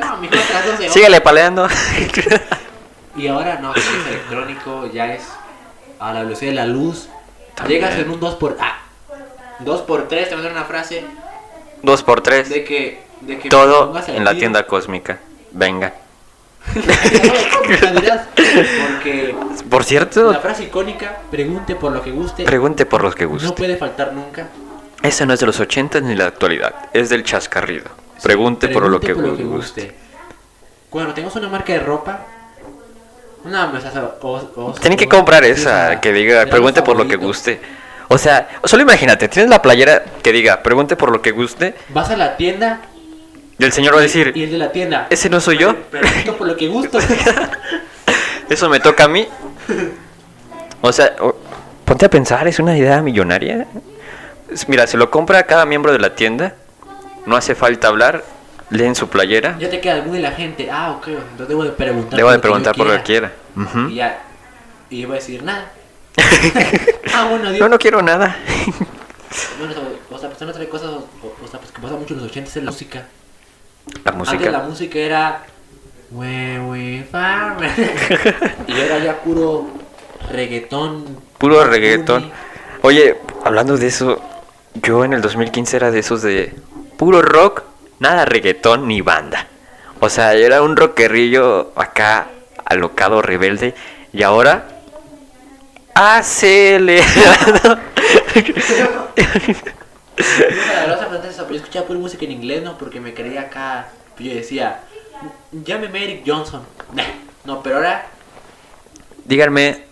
[SPEAKER 1] No, mijo, otras 12 horas".
[SPEAKER 2] Síguele paleando.
[SPEAKER 1] Y ahora no, es electrónico, ya es a la velocidad de la luz.
[SPEAKER 2] También.
[SPEAKER 1] Llegas en un 2 por ah, 2 por 3 te mandaron una frase
[SPEAKER 2] Dos por tres.
[SPEAKER 1] de que de que
[SPEAKER 2] Todo en la tienda cósmica. Venga.
[SPEAKER 1] Porque
[SPEAKER 2] Por cierto,
[SPEAKER 1] la frase icónica, pregunte por lo que guste,
[SPEAKER 2] pregunte por los que
[SPEAKER 1] no
[SPEAKER 2] guste.
[SPEAKER 1] puede faltar nunca.
[SPEAKER 2] Ese no es de los 80 ni la actualidad, es del chascarrido. Pregunte por lo que
[SPEAKER 1] Pregunte
[SPEAKER 2] guste.
[SPEAKER 1] Cuando tengas una marca de ropa, no, pues, o
[SPEAKER 2] Tienen que comprar esa que diga, pregunte por lo que guste. O sea, solo imagínate, tienes la playera que diga, pregunte por lo que guste,
[SPEAKER 1] Vas a la tienda
[SPEAKER 2] y el señor va a
[SPEAKER 1] y
[SPEAKER 2] decir,
[SPEAKER 1] el de la tienda.
[SPEAKER 2] ¿ese no soy yo?
[SPEAKER 1] Pregunto por lo que gusto.
[SPEAKER 2] ¿Eso me toca a mí? O sea, ponte a pensar, es una idea millonaria. Mira, se lo compra a cada miembro de la tienda, no hace falta hablar, leen su playera,
[SPEAKER 1] ya te queda alguno de la gente. Ah, ok, entonces debo de preguntar.
[SPEAKER 2] debo de
[SPEAKER 1] yo
[SPEAKER 2] preguntar por lo que quiera.
[SPEAKER 1] Y ya. Y iba a decir nada. ah, bueno.
[SPEAKER 2] No, no quiero nada.
[SPEAKER 1] Bueno, o sea, pues otra cosa, o, sea, pues que pasa mucho en los 80 es la música.
[SPEAKER 2] La
[SPEAKER 1] Antes la
[SPEAKER 2] música.
[SPEAKER 1] música era. "We, we, farmer". y era ya puro reggaetón.
[SPEAKER 2] Puro reggaetón. Oye, hablando de eso, yo en el 2015 era de esos de puro rock, nada reggaetón ni banda. O sea, era un rockerrillo acá, alocado, rebelde, y ahora acelerado.
[SPEAKER 1] Antes, yo escuchaba pura música en inglés, ¿no? Porque me creía acá. Yo decía, llámeme Eric Johnson. No, pero ahora,
[SPEAKER 2] Díganme,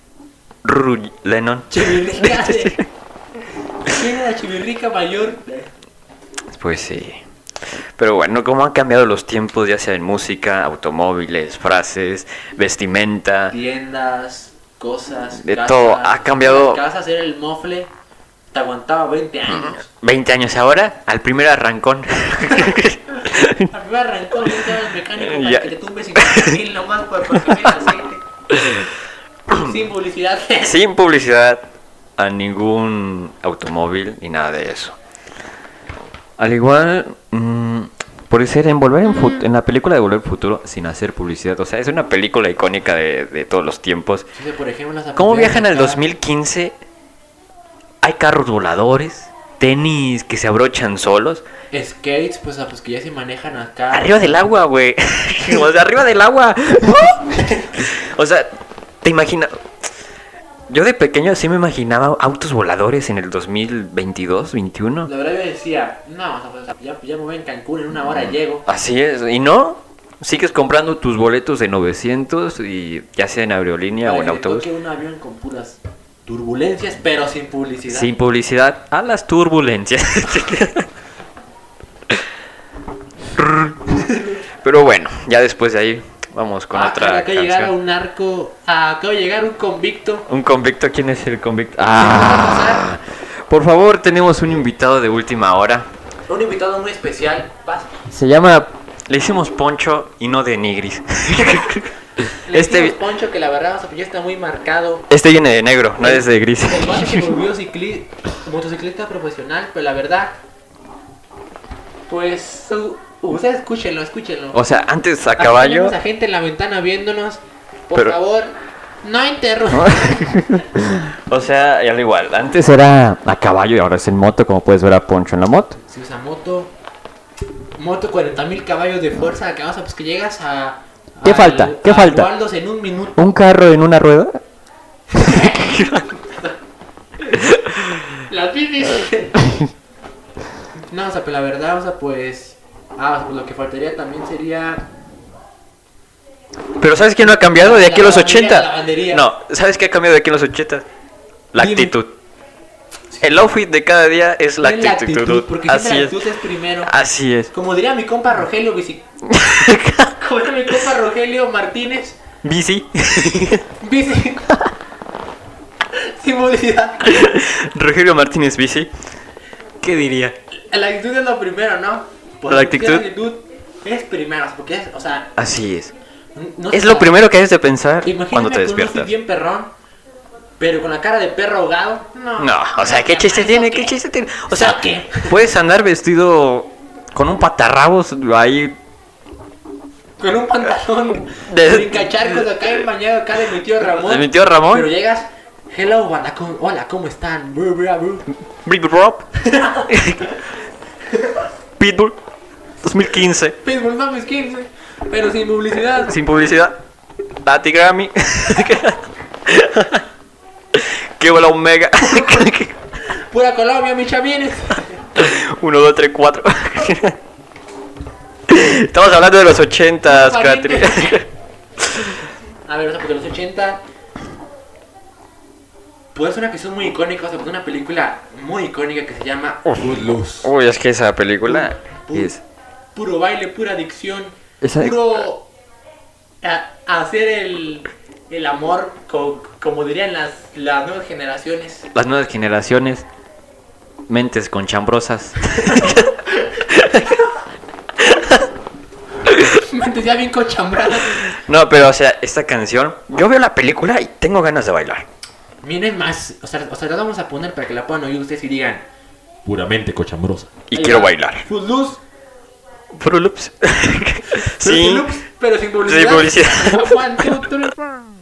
[SPEAKER 2] Ru Lennon.
[SPEAKER 1] ¿Quién era Chivirrica mayor?
[SPEAKER 2] Pues sí. Pero bueno, cómo han cambiado los tiempos, ya sea en música, automóviles, frases, vestimenta.
[SPEAKER 1] Tiendas, cosas.
[SPEAKER 2] De todo, ha cambiado-
[SPEAKER 1] Que vas a hacer el mofle, te aguantaba 20 años.
[SPEAKER 2] 20 años ahora, al primer arrancón.
[SPEAKER 1] Al primer arrancón, te el mecánico para
[SPEAKER 2] Ya.
[SPEAKER 1] que te tumbe 50 mil nomás por aceite. Sin publicidad.
[SPEAKER 2] Sin publicidad a ningún automóvil ni nada de eso. Al igual, mm, por ser en Volver en, Fut- en la película de Volver al Futuro sin hacer publicidad. O sea, es una película icónica de, de todos los tiempos.
[SPEAKER 1] Por ejemplo,
[SPEAKER 2] ¿Cómo viajan al
[SPEAKER 1] acá.
[SPEAKER 2] 2015? Hay carros voladores, tenis que se abrochan solos.
[SPEAKER 1] Skates, pues, ah, pues que ya se manejan acá.
[SPEAKER 2] Arriba del agua, güey. o sea, arriba del agua. o sea, te imaginas. Yo de pequeño sí me imaginaba autos voladores en el 2022, 21.
[SPEAKER 1] La verdad yo decía, no, pues, ya, ya me voy en Cancún, en una hora llego.
[SPEAKER 2] Así es, y no. Sigues comprando tus boletos de 900 y ya sea en aerolínea o en
[SPEAKER 1] que
[SPEAKER 2] autobús.
[SPEAKER 1] toque un avión con puras turbulencias, pero sin publicidad.
[SPEAKER 2] Sin publicidad, a las turbulencias. Pero bueno, ya después de ahí vamos con
[SPEAKER 1] Ah,
[SPEAKER 2] otra
[SPEAKER 1] acaba de llegar a un narco, ah, acaba de llegar un convicto.
[SPEAKER 2] Un convicto, ¿quién es el convicto? Ah, por favor, tenemos un invitado de última hora.
[SPEAKER 1] Un invitado muy especial. Vas.
[SPEAKER 2] Se llama, le hicimos Poncho y no de Nigris.
[SPEAKER 1] Le
[SPEAKER 2] Este-
[SPEAKER 1] Poncho que la verdad ya está muy marcado.
[SPEAKER 2] Este viene de negro, no es de gris.
[SPEAKER 1] El vato se volvió cicli- motociclista profesional, pero la verdad, pues u- ustedes escúchenlo, escúchenlo.
[SPEAKER 2] O sea, antes a
[SPEAKER 1] Aquí
[SPEAKER 2] caballo.
[SPEAKER 1] tenemos a gente en la ventana viéndonos. Por
[SPEAKER 2] Pero-
[SPEAKER 1] favor, no interrumpan.
[SPEAKER 2] O sea, ya al igual. Antes era a caballo y ahora es en moto, como puedes ver a Poncho en la moto.
[SPEAKER 1] Si usa moto, moto 40 mil caballos de fuerza, que, o sea, pues que llegas a.
[SPEAKER 2] ¿Qué
[SPEAKER 1] al-
[SPEAKER 2] falta? ¿Qué
[SPEAKER 1] a
[SPEAKER 2] falta?
[SPEAKER 1] Waldos en un minuto.
[SPEAKER 2] ¿Un carro en una rueda?
[SPEAKER 1] Las bicis. no, o sea, pero la verdad, o sea, pues. Ah, pues lo que faltaría también sería.
[SPEAKER 2] Pero ¿sabes quién no ha cambiado de aquí a los
[SPEAKER 1] La lavandería,
[SPEAKER 2] 80?
[SPEAKER 1] la lavandería.
[SPEAKER 2] No, ¿sabes qué ha cambiado de aquí a los 80? La
[SPEAKER 1] Dime.
[SPEAKER 2] actitud. El outfit de cada día es la
[SPEAKER 1] Es
[SPEAKER 2] actitud.
[SPEAKER 1] porque
[SPEAKER 2] Así
[SPEAKER 1] la actitud es primero.
[SPEAKER 2] Así es.
[SPEAKER 1] Como diría mi compa Rogelio bici... Como diría mi compa Rogelio Martínez,
[SPEAKER 2] Bici.
[SPEAKER 1] bici. Sin publicidad.
[SPEAKER 2] Rogelio Martínez Bici. ¿Qué diría?
[SPEAKER 1] La actitud es lo primero, ¿no? Por
[SPEAKER 2] La actitud.
[SPEAKER 1] Actitud es primero, sea, porque es, o sea,
[SPEAKER 2] Así es.
[SPEAKER 1] no
[SPEAKER 2] Es
[SPEAKER 1] sé,
[SPEAKER 2] lo primero que debes de pensar cuando te despiertas.
[SPEAKER 1] bien perrón, pero con la cara de perro ahogado. No.
[SPEAKER 2] No, o sea, ¿qué chiste tiene? ¿Qué chiste tiene? O sea,
[SPEAKER 1] ¿qué?
[SPEAKER 2] puedes andar vestido con un patarrabos ahí.
[SPEAKER 1] Con un pantalón
[SPEAKER 2] De-
[SPEAKER 1] de brincacharcos acá en bañado acá de mi tío Ramón.
[SPEAKER 2] De mi tío Ramón.
[SPEAKER 1] Pero llegas, hello, banda, ¿cómo- hola, ¿cómo están? Bru, bru, bru.
[SPEAKER 2] Big Rob. Pitbull. 2015.
[SPEAKER 1] Pitbull mis 15, pero sin publicidad.
[SPEAKER 2] Sin publicidad. Lati Grammy. Qué bola Omega.
[SPEAKER 1] Pura Colombia, mis chavines.
[SPEAKER 2] 1, 2, 3, 4. Estamos hablando de los 80s, Catri.
[SPEAKER 1] A ver, o sea, porque los 80. Pues es una canción muy icónica, o sea, una película muy icónica que se llama Footloose.
[SPEAKER 2] Uy, es que esa película
[SPEAKER 1] Pu-
[SPEAKER 2] es.
[SPEAKER 1] Puro baile, pura adicción.
[SPEAKER 2] Esa-
[SPEAKER 1] Puro. a- hacer el, el amor, co- como dirían las, las nuevas generaciones.
[SPEAKER 2] Las nuevas generaciones. Mentes con chambrosas.
[SPEAKER 1] Mentes ya bien cochambradas.
[SPEAKER 2] No, pero o sea, esta canción. Yo veo la película y tengo ganas de bailar.
[SPEAKER 1] Miren más, o sea, o sea, la vamos a poner para que la puedan oír ustedes y digan. Puramente cochambrosa.
[SPEAKER 2] Y
[SPEAKER 1] Ahí
[SPEAKER 2] quiero
[SPEAKER 1] va.
[SPEAKER 2] bailar.
[SPEAKER 1] Footloose,
[SPEAKER 2] Fruit Loops.
[SPEAKER 1] Fruity
[SPEAKER 2] sí.
[SPEAKER 1] Loops, pero sin publicidad.
[SPEAKER 2] Sin publicidad.
[SPEAKER 1] One, two, three,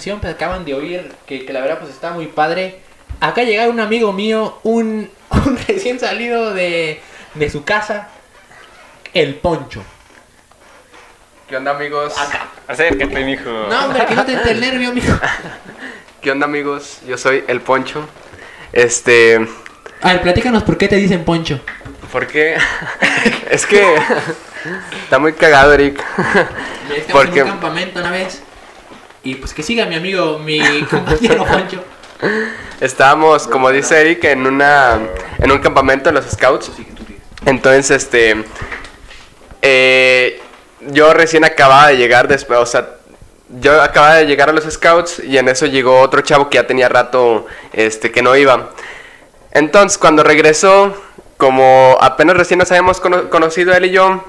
[SPEAKER 1] canción, pues acaban de oír que, que la verdad pues está muy padre. Acá llega un amigo mío, un, un recién salido de, de su casa, el Poncho.
[SPEAKER 5] ¿Qué onda amigos?
[SPEAKER 6] Acércate, mijo.
[SPEAKER 1] No, hombre, que no te entre el nervio, amigo.
[SPEAKER 5] ¿Qué onda amigos? Yo soy el Poncho. Este,
[SPEAKER 1] A ver, platícanos por qué te dicen Poncho.
[SPEAKER 5] ¿por qué? es que está muy cagado, Eric.
[SPEAKER 1] Estamos
[SPEAKER 5] Porque
[SPEAKER 1] en un campamento una vez. Y pues que siga mi amigo, mi compañero Poncho.
[SPEAKER 5] estábamos, como dice Eric, en una en un campamento en los Scouts. Entonces, este eh, yo recién acababa de llegar después, o sea, yo acababa de llegar a los Scouts y en eso llegó otro chavo que ya tenía rato este que no iba. Entonces, cuando regresó, como apenas recién nos habíamos cono- conocido él y yo,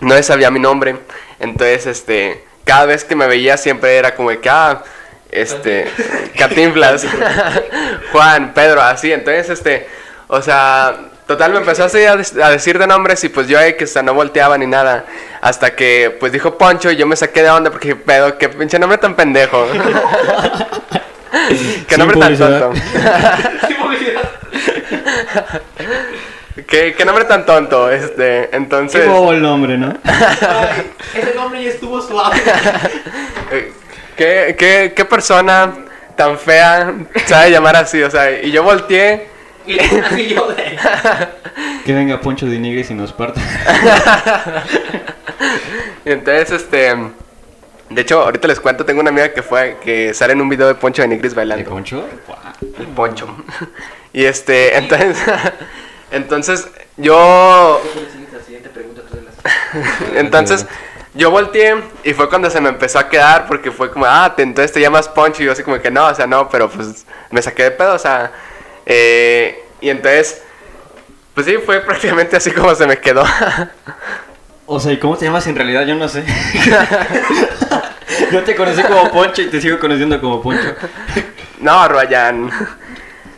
[SPEAKER 5] no le sabía mi nombre. Entonces, este, cada vez que me veía siempre era como de que, ah, este, Cantinflas, Juan, Pedro, así. Entonces, este, o sea, total me empezó así a, decir de nombres y pues yo ahí que o sea, no volteaba ni nada. Hasta que pues dijo Poncho y yo me saqué de onda porque dije, pedo, qué pinche nombre tan pendejo. qué nombre tan tonto. ¿Qué, qué nombre tan tonto, este,
[SPEAKER 2] Qué
[SPEAKER 5] entonces...
[SPEAKER 2] bobo el nombre, ¿no?
[SPEAKER 1] Ay, ese nombre ya estuvo suave.
[SPEAKER 5] Eh, ¿Qué, qué, qué persona tan fea sabe llamar así? O sea, y yo volteé.
[SPEAKER 1] Y así yo de...
[SPEAKER 2] Que venga Poncho de Nigris y nos parte.
[SPEAKER 5] Y entonces, este. De hecho, ahorita les cuento, tengo una amiga que fue, que sale en un video de Poncho de Nigris
[SPEAKER 2] ¿De
[SPEAKER 5] bailando.
[SPEAKER 2] Poncho? Guau.
[SPEAKER 5] El Poncho. Y este, entonces. Entonces, yo. Entonces, yo volteé y fue cuando se me empezó a quedar porque fue como, ah, te- entonces te llamas Poncho y yo así como que no, o sea, no, pero pues me saqué de pedo, o sea, eh, y entonces, pues sí, fue prácticamente así como se me quedó.
[SPEAKER 2] O sea, ¿y cómo te llamas en realidad? Yo no sé. Yo te conocí como Poncho y te sigo conociendo como Poncho.
[SPEAKER 5] no, Ryan,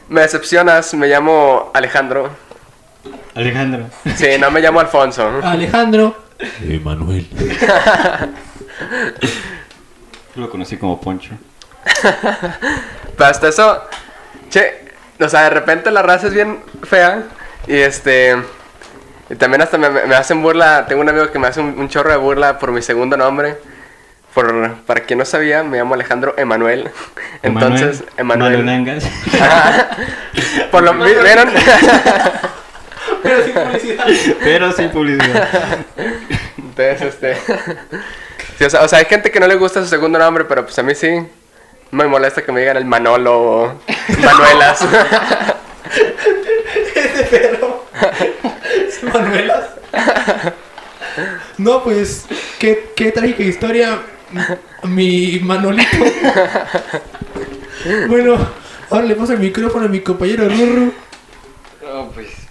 [SPEAKER 5] me decepcionas, me llamo Alejandro.
[SPEAKER 2] Alejandro.
[SPEAKER 5] Sí, no me llamo Alfonso.
[SPEAKER 1] Alejandro.
[SPEAKER 7] Emanuel.
[SPEAKER 2] Yo lo conocí como Poncho.
[SPEAKER 5] Pero hasta eso, che, o sea, de repente la raza es bien fea y este... Y también hasta me, me hacen burla, tengo un amigo que me hace un, un chorro de burla por mi segundo nombre. Por, para quien no sabía, me llamo Alejandro Emanuel. Entonces,
[SPEAKER 2] Emanuel
[SPEAKER 5] Emanuel. Por lo vi- ¿vieron?
[SPEAKER 1] Pero sin publicidad.
[SPEAKER 2] Pero sin publicidad.
[SPEAKER 5] Entonces, este... sí, o, sea, o sea, hay gente que no le gusta su segundo nombre, pero pues a mí sí. No me molesta que me digan el Manolo o Manuelas.
[SPEAKER 1] Ese perro. Manuelas. No, pues, qué, qué trágica historia. Mi Manolito. Bueno, ahora le paso el micrófono a mi compañero Rurru.
[SPEAKER 2] No, pues.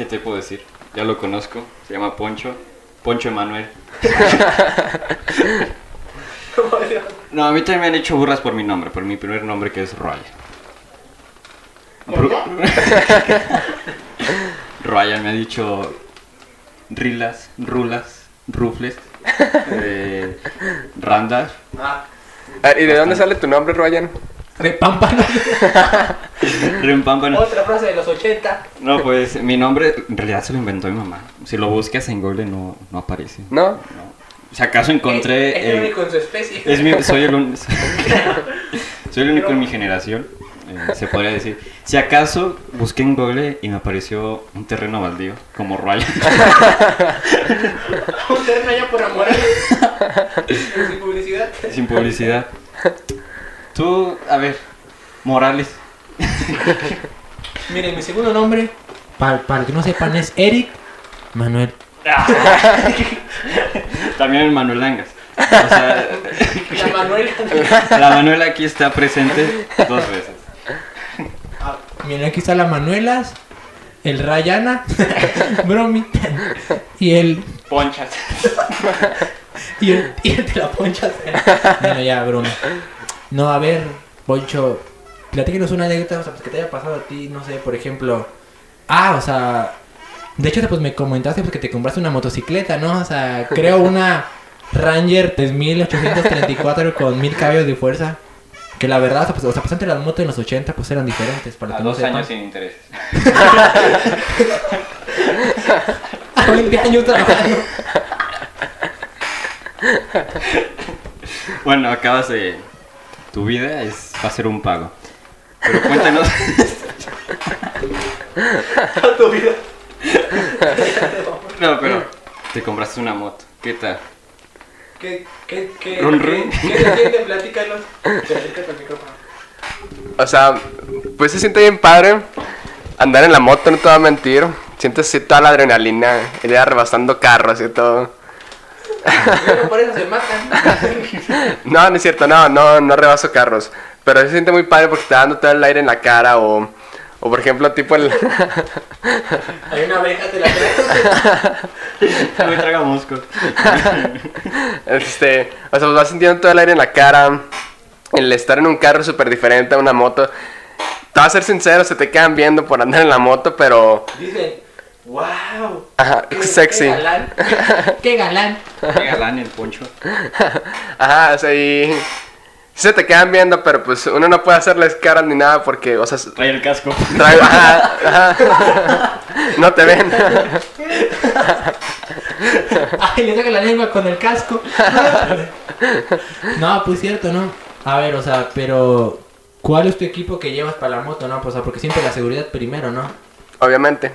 [SPEAKER 2] ¿Qué te puedo decir? Ya lo conozco. Se llama Poncho. Poncho Emanuel. No, a mí también me han hecho burras por mi nombre, por mi primer nombre que es Ryan. Ru- Ryan me ha dicho Rilas, Rulas, Rufles, eh, Randas.
[SPEAKER 1] Ah,
[SPEAKER 5] ¿Y de dónde sale tu nombre, Ryan?
[SPEAKER 1] De pámpano.
[SPEAKER 2] Rimpámpano.
[SPEAKER 1] Otra frase de los 80.
[SPEAKER 2] No, pues mi nombre en realidad se lo inventó mi mamá. Si lo buscas en Google no, no aparece.
[SPEAKER 5] ¿No?
[SPEAKER 2] No. Si acaso encontré.
[SPEAKER 1] Es el
[SPEAKER 2] eh,
[SPEAKER 1] único en su especie.
[SPEAKER 2] es mi- soy, el un- soy el único en mi generación, eh, se podría decir. Si acaso busqué en Google y me apareció un terreno baldío, como Ryan.
[SPEAKER 1] Un terreno allá por amor. Sin publicidad.
[SPEAKER 2] sin publicidad. Tú, a ver, Morales.
[SPEAKER 1] Miren, mi segundo nombre, para, para que no sepan, es Eric Manuel.
[SPEAKER 2] También el Manuel Angas. O sea,
[SPEAKER 1] La Manuel.
[SPEAKER 2] la Manuela aquí está presente dos veces.
[SPEAKER 1] Ah, miren, aquí está la Manuelas, el Rayana, Bromi, y el,
[SPEAKER 2] Ponchas.
[SPEAKER 1] y el, y el de la poncha. Bueno, ya, Bromi. No, a ver, Poncho, platícanos una anécdota o sea, pues, que te haya pasado a ti, no sé, por ejemplo. Ah, o sea, de hecho, pues me comentaste pues, que te compraste una motocicleta, ¿no? O sea, creo una Ranger 3834 con 1000 caballos de fuerza. Que la verdad, o sea, pues, o sea, pues antes las motos en los 80 pues eran diferentes. Para
[SPEAKER 2] A
[SPEAKER 1] que
[SPEAKER 2] dos años sin intereses.
[SPEAKER 1] A 20 años trabajando.
[SPEAKER 2] Bueno, acabas de... Tu vida es, va a ser un pago. Pero cuéntanos...
[SPEAKER 1] tu vida.
[SPEAKER 2] no, pero te compraste una moto. ¿Qué tal?
[SPEAKER 1] ¿Qué, qué, qué,
[SPEAKER 2] Run,
[SPEAKER 1] qué,
[SPEAKER 2] run.
[SPEAKER 1] qué siente? Platícanos. Micrófono.
[SPEAKER 5] O sea, pues se siente bien padre andar en la moto, no te voy a mentir. Sientes así toda la adrenalina, ir rebasando carros y todo.
[SPEAKER 1] Bueno, por eso se matan.
[SPEAKER 5] No, no es cierto, no, no, no rebaso carros. Pero se siente muy padre porque te está dando todo el aire en la cara o, o por ejemplo, tipo el...
[SPEAKER 1] Hay una abeja, te la traes.
[SPEAKER 2] Me traga mosco.
[SPEAKER 5] Este, o sea, pues vas sintiendo todo el aire en la cara. El estar en un carro es súper diferente a una moto. Te voy a ser sincero, se te quedan viendo por andar en la moto, pero...
[SPEAKER 1] Dicen, wow.
[SPEAKER 5] Ajá,
[SPEAKER 1] qué-
[SPEAKER 5] sexy.
[SPEAKER 1] Qué galán. Qué galán.
[SPEAKER 2] Qué galán el poncho.
[SPEAKER 5] Ajá, o sea, y... se te quedan viendo, pero pues uno no puede hacerles caras ni nada porque, o sea,
[SPEAKER 2] Trae el casco.
[SPEAKER 5] trae- ajá, ajá. no te ven.
[SPEAKER 1] Ay, le saca la lengua con el casco. no, pues cierto, ¿no? A ver, o sea, pero... ¿Cuál es tu equipo que llevas para la moto, no? Pues, o sea, porque siempre la seguridad primero, ¿no?
[SPEAKER 5] Obviamente.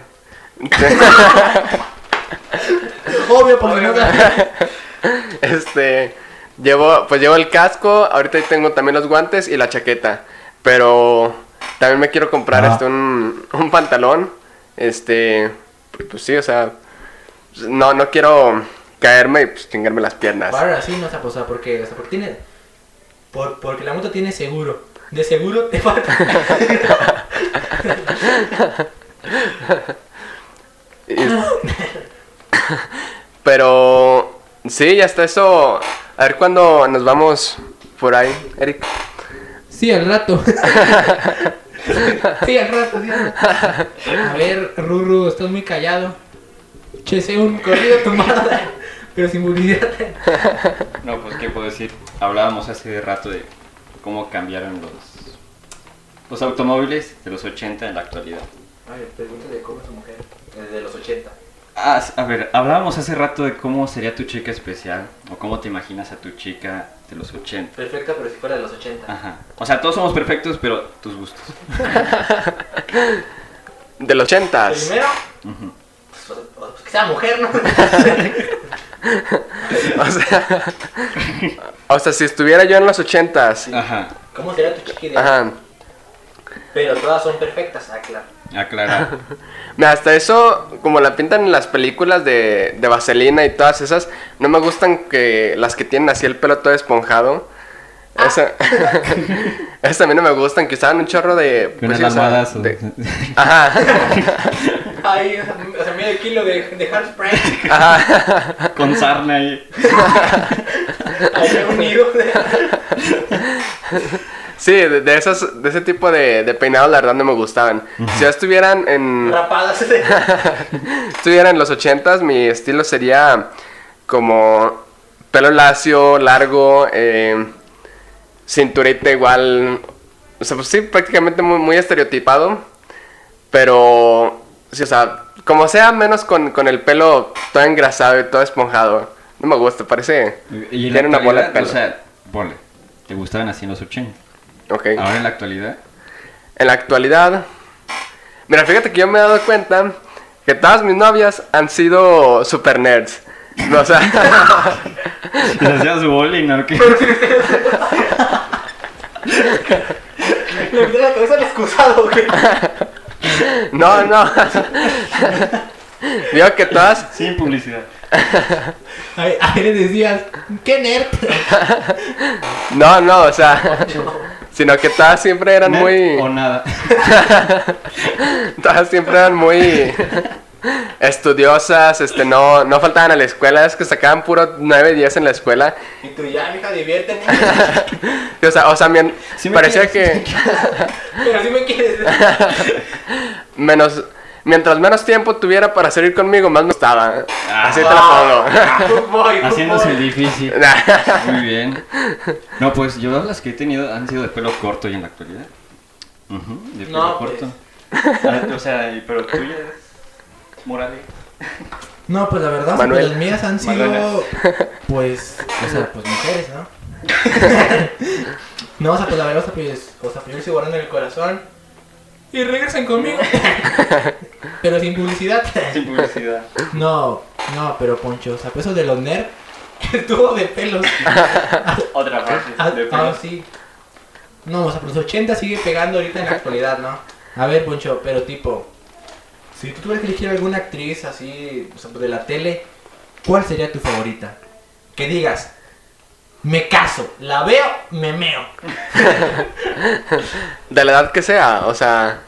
[SPEAKER 1] Obvio, no...
[SPEAKER 5] Este, llevo, pues llevo el casco, ahorita tengo también los guantes y la chaqueta, pero también me quiero comprar
[SPEAKER 1] Ah.
[SPEAKER 5] este un, un pantalón, este, pues sí, o sea, no, no quiero caerme y pues chingarme las piernas.
[SPEAKER 1] Ahora sí, no, o sea, o sea, porque, o sea, porque tiene... Por, porque la moto tiene seguro. De seguro te falta.
[SPEAKER 5] Pero sí, ya está eso. A ver cuándo nos vamos por ahí, Eric.
[SPEAKER 1] Sí, al rato. sí, al rato, sí. al rato. A ver, Ruru, estás muy callado. Chese un corrido tomado, pero sin publicidad.
[SPEAKER 2] No, pues qué puedo decir. Hablábamos hace rato de cómo cambiaron los los automóviles de los 80 en la actualidad.
[SPEAKER 1] A ver, pregúntale cómo es su mujer. Desde los 80.
[SPEAKER 2] Ah, a ver, hablábamos hace rato de cómo sería tu chica especial o cómo te imaginas a tu chica de los 80.
[SPEAKER 1] Perfecta, pero si fuera de los 80.
[SPEAKER 2] Ajá. O sea, todos somos perfectos, pero tus gustos.
[SPEAKER 5] De los ochentas.
[SPEAKER 1] Primero,
[SPEAKER 2] Ujú.
[SPEAKER 1] pues, pues, que sea mujer, ¿no?
[SPEAKER 5] O sea, o sea, si estuviera yo en los ochentas.
[SPEAKER 2] Ajá.
[SPEAKER 1] ¿Cómo sería tu chiquilla?
[SPEAKER 5] Ajá.
[SPEAKER 1] Pero todas son perfectas, ah, claro.
[SPEAKER 2] Aclarar.
[SPEAKER 5] Mira, hasta eso, como la pintan en las películas de, de Vaselina y todas esas, no me gustan que las que tienen así el pelo todo esponjado. Esa, esas también no me gustan, que usaban un chorro de... Pues de- Ajá,
[SPEAKER 1] Ay, o sea, medio kilo de, de hairspray.
[SPEAKER 5] ajá.
[SPEAKER 2] Con sarna ahí.
[SPEAKER 1] Ahí unido.
[SPEAKER 5] Sí, de, de esos, de ese tipo de, de peinados la verdad no me gustaban. Si ya estuvieran en...
[SPEAKER 1] Rapadas.
[SPEAKER 5] estuviera en los ochentas, mi estilo sería como pelo lacio, largo, eh, cinturita igual, o sea, pues sí, prácticamente muy, muy estereotipado, pero, sí, o sea, como sea, menos con, con el pelo todo engrasado y todo esponjado. No me gusta, parece...
[SPEAKER 2] Y en
[SPEAKER 5] Tiene una bola de
[SPEAKER 2] actualidad,
[SPEAKER 5] pelo.
[SPEAKER 2] O sea, vole. ¿Te gustaban así en los 80?
[SPEAKER 5] Ok.
[SPEAKER 2] Ahora en la actualidad.
[SPEAKER 5] En la actualidad, mira, fíjate que yo me he dado cuenta que todas mis novias han sido super nerds. O sea,
[SPEAKER 2] ¿Les hacías bowling o qué?
[SPEAKER 1] Le metí la cabeza al excusado, güey.
[SPEAKER 5] no, no. Digo que todas,
[SPEAKER 2] Sin publicidad.
[SPEAKER 1] Ahí, ahí le decías, qué nerd.
[SPEAKER 5] no, no, o sea, sino que todas siempre eran
[SPEAKER 2] ¿Net
[SPEAKER 5] muy,
[SPEAKER 2] O nada.
[SPEAKER 5] todas siempre eran muy estudiosas, este, no, no faltaban a la escuela, es que sacaban puro 9, 10 en la escuela.
[SPEAKER 1] Y tú ya, mija, diviértete.
[SPEAKER 5] O sea, o sea, mi-
[SPEAKER 2] Sí me
[SPEAKER 5] parecía
[SPEAKER 2] quieres.
[SPEAKER 5] que
[SPEAKER 1] Pero si me quieres.
[SPEAKER 5] menos, Mientras menos tiempo tuviera para salir conmigo, más me gustaba.
[SPEAKER 2] Ah.
[SPEAKER 5] Así te la
[SPEAKER 7] Good boy, good
[SPEAKER 2] Haciéndose
[SPEAKER 7] boy.
[SPEAKER 2] el difícil. Muy bien. No, pues yo las que he tenido han sido de pelo corto y en la actualidad. De pelo
[SPEAKER 7] No,
[SPEAKER 2] corto. Ah, o sea, pero tuya, Morales.
[SPEAKER 1] No, pues la verdad,
[SPEAKER 5] Manuel.
[SPEAKER 1] pues las mías han sido,
[SPEAKER 2] Manuela.
[SPEAKER 1] pues, o sea, pues mujeres, ¿no? no, o sea, pues la verdad, o sea, pues, o sea, pues yo guardan en el corazón y regresan conmigo. pero sin publicidad.
[SPEAKER 2] Sin publicidad.
[SPEAKER 1] no, no, pero Poncho, o sea, pues eso de los nerds, el tubo de pelos.
[SPEAKER 2] Otra
[SPEAKER 1] Ah,
[SPEAKER 2] frase. de
[SPEAKER 1] ah,
[SPEAKER 2] pelo.
[SPEAKER 1] sí. No, o sea, pues los 80 sigue pegando ahorita en la actualidad, ¿no? A ver, Poncho, pero tipo, si tú tuvieras que elegir alguna actriz así, o sea, de la tele, ¿cuál sería tu favorita? Que digas, me caso, la veo, me meo.
[SPEAKER 5] De la edad que sea, o sea,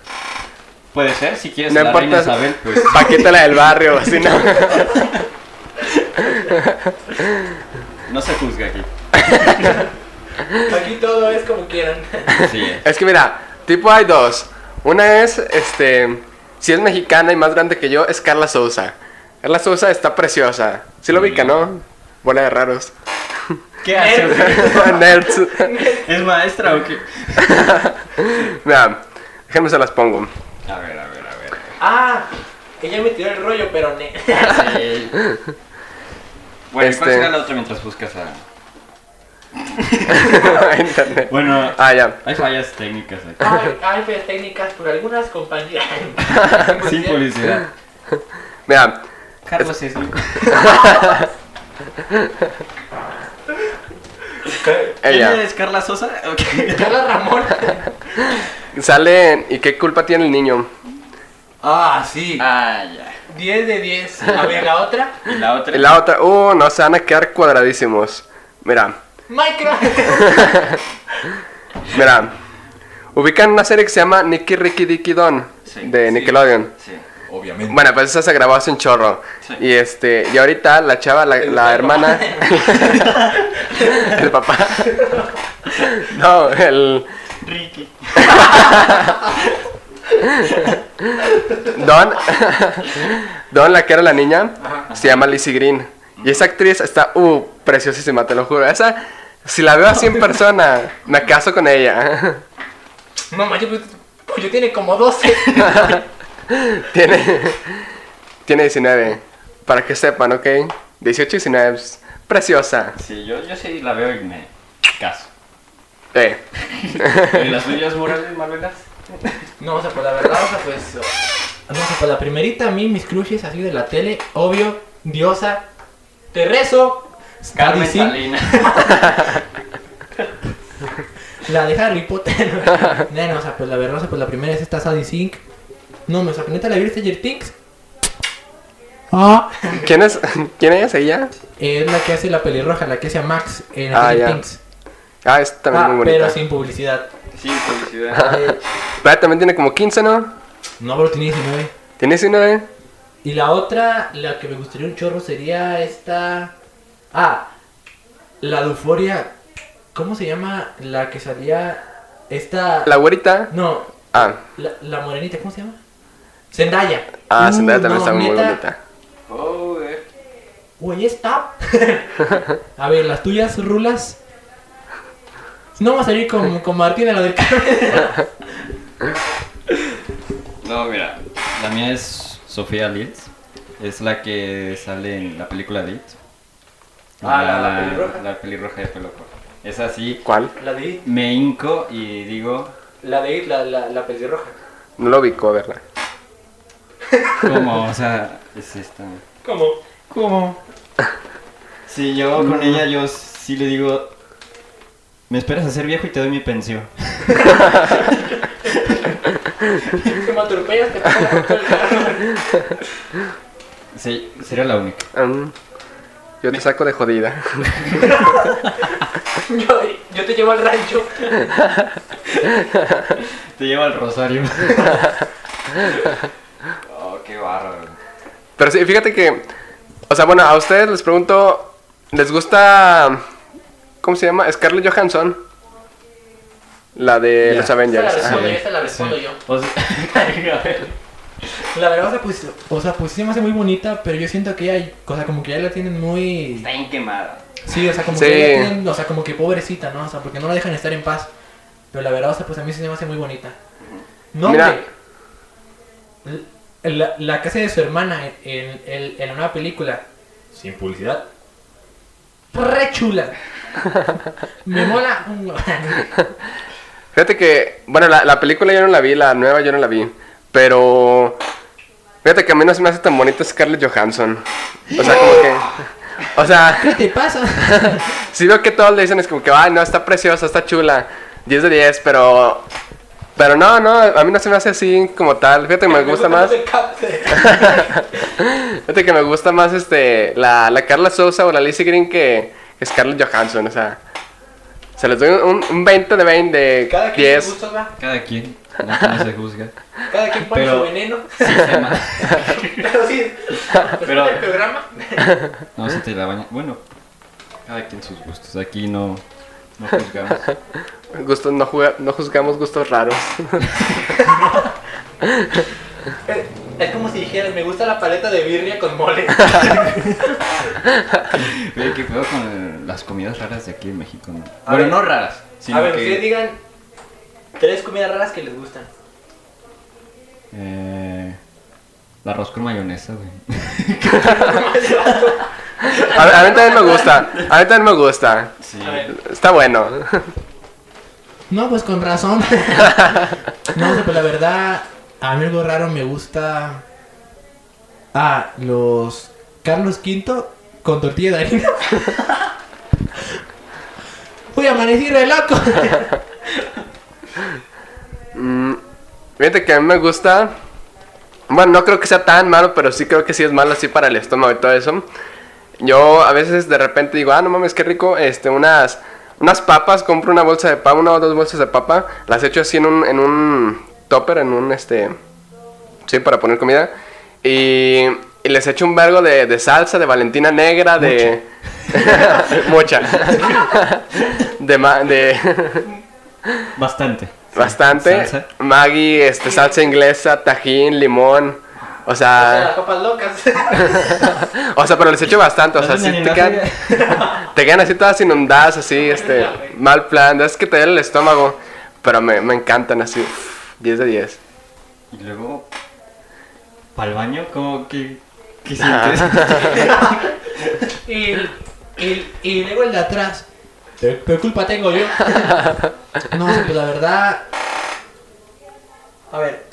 [SPEAKER 2] Puede ser, si quieres
[SPEAKER 5] No
[SPEAKER 2] la reina
[SPEAKER 5] importa.
[SPEAKER 2] Isabel, pues
[SPEAKER 5] Paquita la del barrio, así no.
[SPEAKER 2] no se juzga aquí.
[SPEAKER 1] Aquí todo es como quieran.
[SPEAKER 2] Sí.
[SPEAKER 5] Es que mira, tipo hay dos. Una es, este, si es mexicana y más grande que yo, es Carla Souza. Carla Souza está preciosa. Sí lo ubica, ¿no? Bola de raros.
[SPEAKER 2] ¿Qué hace?
[SPEAKER 5] Nerds.
[SPEAKER 2] ¿Es maestra o qué?
[SPEAKER 5] Mira, déjenme se las pongo.
[SPEAKER 2] A ver, a ver, a ver.
[SPEAKER 1] Ah, ella me tiró el rollo, pero ne.
[SPEAKER 2] Sí. Bueno, ¿y ¿cuál
[SPEAKER 5] Este-
[SPEAKER 2] será la otra mientras buscas a...?
[SPEAKER 5] Internet.
[SPEAKER 2] Bueno,
[SPEAKER 5] Ah, ya.
[SPEAKER 2] hay fallas técnicas aquí.
[SPEAKER 1] Hay, hay feas técnicas por algunas compañías.
[SPEAKER 2] Sin publicidad.
[SPEAKER 5] Mira,
[SPEAKER 2] Carlos es mi...
[SPEAKER 5] ella
[SPEAKER 2] ¿Quién es Carla Sosa? Ok.
[SPEAKER 1] Carla Ramón.
[SPEAKER 5] sale ¿Y qué culpa tiene el niño?
[SPEAKER 1] Ah, sí.
[SPEAKER 2] Ah, ya.
[SPEAKER 1] 10 de 10. A ver, la otra.
[SPEAKER 2] Y la otra...
[SPEAKER 5] Y la otra, uh, no, se van a quedar cuadradísimos. Mira,
[SPEAKER 1] Minecraft.
[SPEAKER 5] mira. Ubican una serie que se llama Nicky Ricky Dicky Don
[SPEAKER 2] Sí.
[SPEAKER 5] de
[SPEAKER 2] Sí.
[SPEAKER 5] Nickelodeon.
[SPEAKER 2] Sí.
[SPEAKER 7] Obviamente.
[SPEAKER 5] Bueno, pues esa se grabó hace un chorro.
[SPEAKER 2] Sí.
[SPEAKER 5] Y este, y ahorita la chava, la, la hermana. el papá. no, el.
[SPEAKER 2] Ricky.
[SPEAKER 5] Don. Don, la que era la niña, se llama Lizzie Green. Y esa actriz está, uh, preciosísima, te lo juro. Esa, si la veo así en persona, me caso con ella.
[SPEAKER 1] No manches, pues, pues yo tiene como 12.
[SPEAKER 5] tiene. Tiene 19. Para que sepan, ¿ok? 18 y 19. pues, Preciosa.
[SPEAKER 2] Sí, yo, yo sí la veo y me caso.
[SPEAKER 5] Eh.
[SPEAKER 2] ¿Y las tuyas, Morales, Marvelas?
[SPEAKER 1] No, o sea, pues la verdad, o sea, pues. No, o sea, pues la primerita a mí, mis crushes así de la tele, obvio, Diosa, te rezo,
[SPEAKER 2] Carmen
[SPEAKER 1] la de Harry Potter. no, no, o sea, pues la verdad, o sea, pues la primera es esta Sadie Sink. No, me sorprende la vi Stranger Things. Ah.
[SPEAKER 5] ¿Quién es? ¿Quién es ella?
[SPEAKER 1] Es la que hace la pelirroja, la que hace a Max en
[SPEAKER 5] Ah,
[SPEAKER 1] Stranger
[SPEAKER 5] ya.
[SPEAKER 1] Things.
[SPEAKER 5] Ah, es también
[SPEAKER 1] Ah,
[SPEAKER 5] muy bonita.
[SPEAKER 1] pero sin publicidad.
[SPEAKER 2] Sí, publicidad.
[SPEAKER 1] Eh,
[SPEAKER 5] Pero también tiene como 15, ¿no?
[SPEAKER 1] no, pero tiene 19.
[SPEAKER 5] ¿Tiene 19?
[SPEAKER 1] Y la otra, la que me gustaría un chorro sería esta. Ah, la de Euforia. ¿Cómo se llama? La que salía. Esta.
[SPEAKER 5] La güerita.
[SPEAKER 1] No,
[SPEAKER 5] Ah,
[SPEAKER 1] la, la morenita, ¿cómo se llama? Zendaya.
[SPEAKER 5] ah
[SPEAKER 1] Uh,
[SPEAKER 5] Zendaya también
[SPEAKER 1] no,
[SPEAKER 5] está muy bonita.
[SPEAKER 2] Oh, eh.
[SPEAKER 1] Oye, stop. a ver, las tuyas, rulas. No va a salir con, con Martina, la del Carmen.
[SPEAKER 2] No, mira, la mía es Sofía Litz. Es la que sale en la película Lit.
[SPEAKER 1] Ah, la- la pelirroja.
[SPEAKER 2] La pelirroja de pelo corto. Es así.
[SPEAKER 5] ¿Cuál?
[SPEAKER 1] La de It,
[SPEAKER 2] Me hinco y digo,
[SPEAKER 1] la de It, la, la, la pelirroja.
[SPEAKER 5] No lo ubico, verla.
[SPEAKER 2] ¿Cómo? O sea, es esta.
[SPEAKER 1] ¿Cómo?
[SPEAKER 2] ¿Cómo? Si yo con ella, yo sí le digo, me esperas a ser viejo y te doy mi pensión.
[SPEAKER 1] Si me atropellas, te.
[SPEAKER 2] Sí, sería la única.
[SPEAKER 5] Yo te saco de jodida.
[SPEAKER 1] yo, yo te llevo al rancho.
[SPEAKER 2] Te lleva al rosario. Qué bárbaro.
[SPEAKER 5] Pero sí, fíjate que. O sea, bueno, a ustedes les pregunto. ¿Les gusta. ¿Cómo se llama? Scarlett Johansson. La de
[SPEAKER 2] Ya.
[SPEAKER 5] los Avengers.
[SPEAKER 1] Esa la respondo,
[SPEAKER 5] Ajá.
[SPEAKER 1] esa la respondo yo.
[SPEAKER 2] O sea, a ver.
[SPEAKER 1] La verdad, o sea, pues, o sea, pues sí me hace muy bonita, pero yo siento que ella, hay- o sea, como que ya la tienen muy...
[SPEAKER 2] Está bien quemada.
[SPEAKER 1] Sí, o sea, como
[SPEAKER 5] Sí.
[SPEAKER 1] que ya la tienen, o sea, como que pobrecita, ¿no? O sea, porque no la dejan estar en paz. Pero la verdad, o sea, pues a mí sí se me hace muy bonita. No,
[SPEAKER 5] Mira.
[SPEAKER 1] hombre. La, la casa de su hermana en, en- en la nueva película, sin publicidad, re chula. Me mola.
[SPEAKER 5] Fíjate que, bueno, la, la película yo no la vi, la nueva yo no la vi. Pero, fíjate que a mí no se me hace tan bonita Scarlett Johansson. O sea, como que, o sea,
[SPEAKER 1] ¿Qué te pasa?
[SPEAKER 5] sí veo que todos le dicen es como que, ay, no, está preciosa, está chula. 10 de 10, pero, pero no, no, a mí no se me hace así como tal. Fíjate que me gusta más. Fíjate que me gusta más este la, la Carla Sousa o la Lizzie Green que, que Scarlett Johansson, o sea. Se les doy un, un 20 de 20 de
[SPEAKER 1] Cada quien
[SPEAKER 5] 10.
[SPEAKER 1] su gusto, va.
[SPEAKER 2] Cada quien. No, no se juzga.
[SPEAKER 1] Cada quien pone
[SPEAKER 2] Pero-
[SPEAKER 1] su veneno.
[SPEAKER 2] Sí,
[SPEAKER 1] Pero sí,
[SPEAKER 2] Pero-
[SPEAKER 1] pero el programa.
[SPEAKER 2] No, se te la baña. Bueno, cada quien sus gustos. Aquí no, no juzgamos.
[SPEAKER 5] Gustos, no, juga- no juzgamos gustos raros.
[SPEAKER 1] Es como si dijeras, me gusta la paleta de birria con mole.
[SPEAKER 2] Oye, ¿qué pedo con las comidas raras de aquí en México? no? Bueno,
[SPEAKER 1] ver.
[SPEAKER 2] no raras, sino
[SPEAKER 1] A ver,
[SPEAKER 2] que...
[SPEAKER 1] ustedes digan tres comidas raras que les gustan.
[SPEAKER 2] Eh, el arroz con mayonesa, güey.
[SPEAKER 5] A, a mí también me gusta. A mí también me gusta.
[SPEAKER 2] Sí.
[SPEAKER 5] Está bueno.
[SPEAKER 1] No, pues con razón. no, pues la verdad, a mí algo raro me gusta. Ah, los Carlos V con tortilla de harina. Uy, amanecí re loco.
[SPEAKER 5] Mm, fíjate que a mí me gusta. Bueno, no creo que sea tan malo, pero sí creo que sí es malo así para el estómago y todo eso. Yo a veces de repente digo, ah, no mames, qué rico, este, unas, unas papas, compro una bolsa de papa, una o dos bolsas de papa, las echo así en un, en un topper, en un, este, sí, para poner comida, y, y les echo un vergo de, de salsa, de valentina negra, de... Mucha. de, ma- de
[SPEAKER 2] Bastante.
[SPEAKER 5] bastante.
[SPEAKER 2] Salsa.
[SPEAKER 5] Maggi, este, salsa inglesa, tajín, limón. O
[SPEAKER 1] las
[SPEAKER 5] sea,
[SPEAKER 1] papas locas.
[SPEAKER 5] o sea, pero les echo bastante. O sea, sí te quedan, te quedan así todas inundadas, así, este, mal plan. Es que te duele el estómago. Pero me, me encantan así. uf, 10 de 10.
[SPEAKER 2] Y luego, para el baño, como que... ¿Qué sientes?
[SPEAKER 1] y, y, y luego el de atrás. ¿Qué, culpa tengo yo? no, pues la verdad. A ver,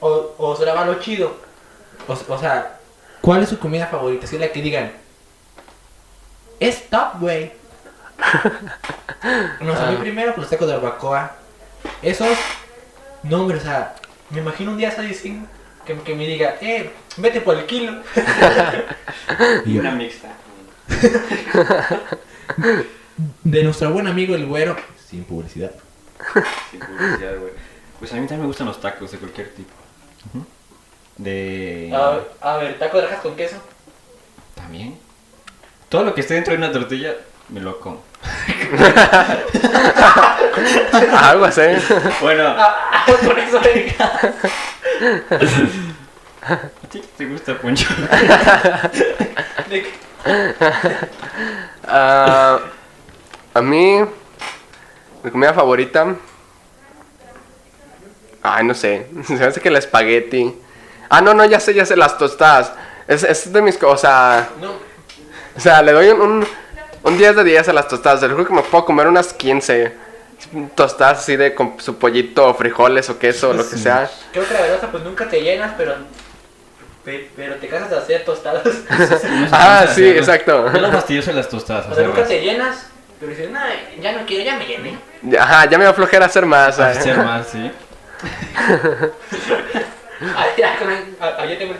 [SPEAKER 1] o, o será va lo chido. O, o sea, ¿cuál es su comida favorita? Si es la que digan. Es top, güey. No, o sea, a mí primero, pues los tacos de barbacoa. Esos. No, hombre, o sea, me imagino un día así sin que, que me diga, eh, vete por el kilo. Y
[SPEAKER 2] Una mixta.
[SPEAKER 1] de nuestro buen amigo el güero. Sin publicidad.
[SPEAKER 2] Sin publicidad, güey. Pues a mí también me gustan los tacos de cualquier tipo. De...
[SPEAKER 1] A, a ver, taco de rajas con queso.
[SPEAKER 2] También. Todo lo que esté dentro de una tortilla, me lo como.
[SPEAKER 5] Algo así.
[SPEAKER 2] Bueno,
[SPEAKER 1] Ah, por eso venga.
[SPEAKER 2] ¿a ti te gusta, Poncho?
[SPEAKER 5] Ah, a mí, mi comida favorita. Ay, no sé. Se me hace que el espagueti. Ah, no, no, ya sé, ya sé, las tostadas. Es, es de mis cosas.
[SPEAKER 1] No,
[SPEAKER 5] O sea, le doy un, un, un 10 de 10 a las tostadas. Lo juro que me puedo comer unas 15 tostadas así de con su pollito, o frijoles o queso o lo que sea.
[SPEAKER 1] creo que la verdad, pues nunca te llenas, pero. pe- Pero te cansas de hacer tostadas.
[SPEAKER 5] Ah, sí, exacto.
[SPEAKER 2] Es lo fastidioso de las tostadas.
[SPEAKER 1] O sea, nunca te llenas, pero dices, no, ya no quiero, ya me llené.
[SPEAKER 5] Ajá, ya me va a flojera hacer más.
[SPEAKER 2] Hacer más, sí.
[SPEAKER 1] Ay, ya, con- ya tengo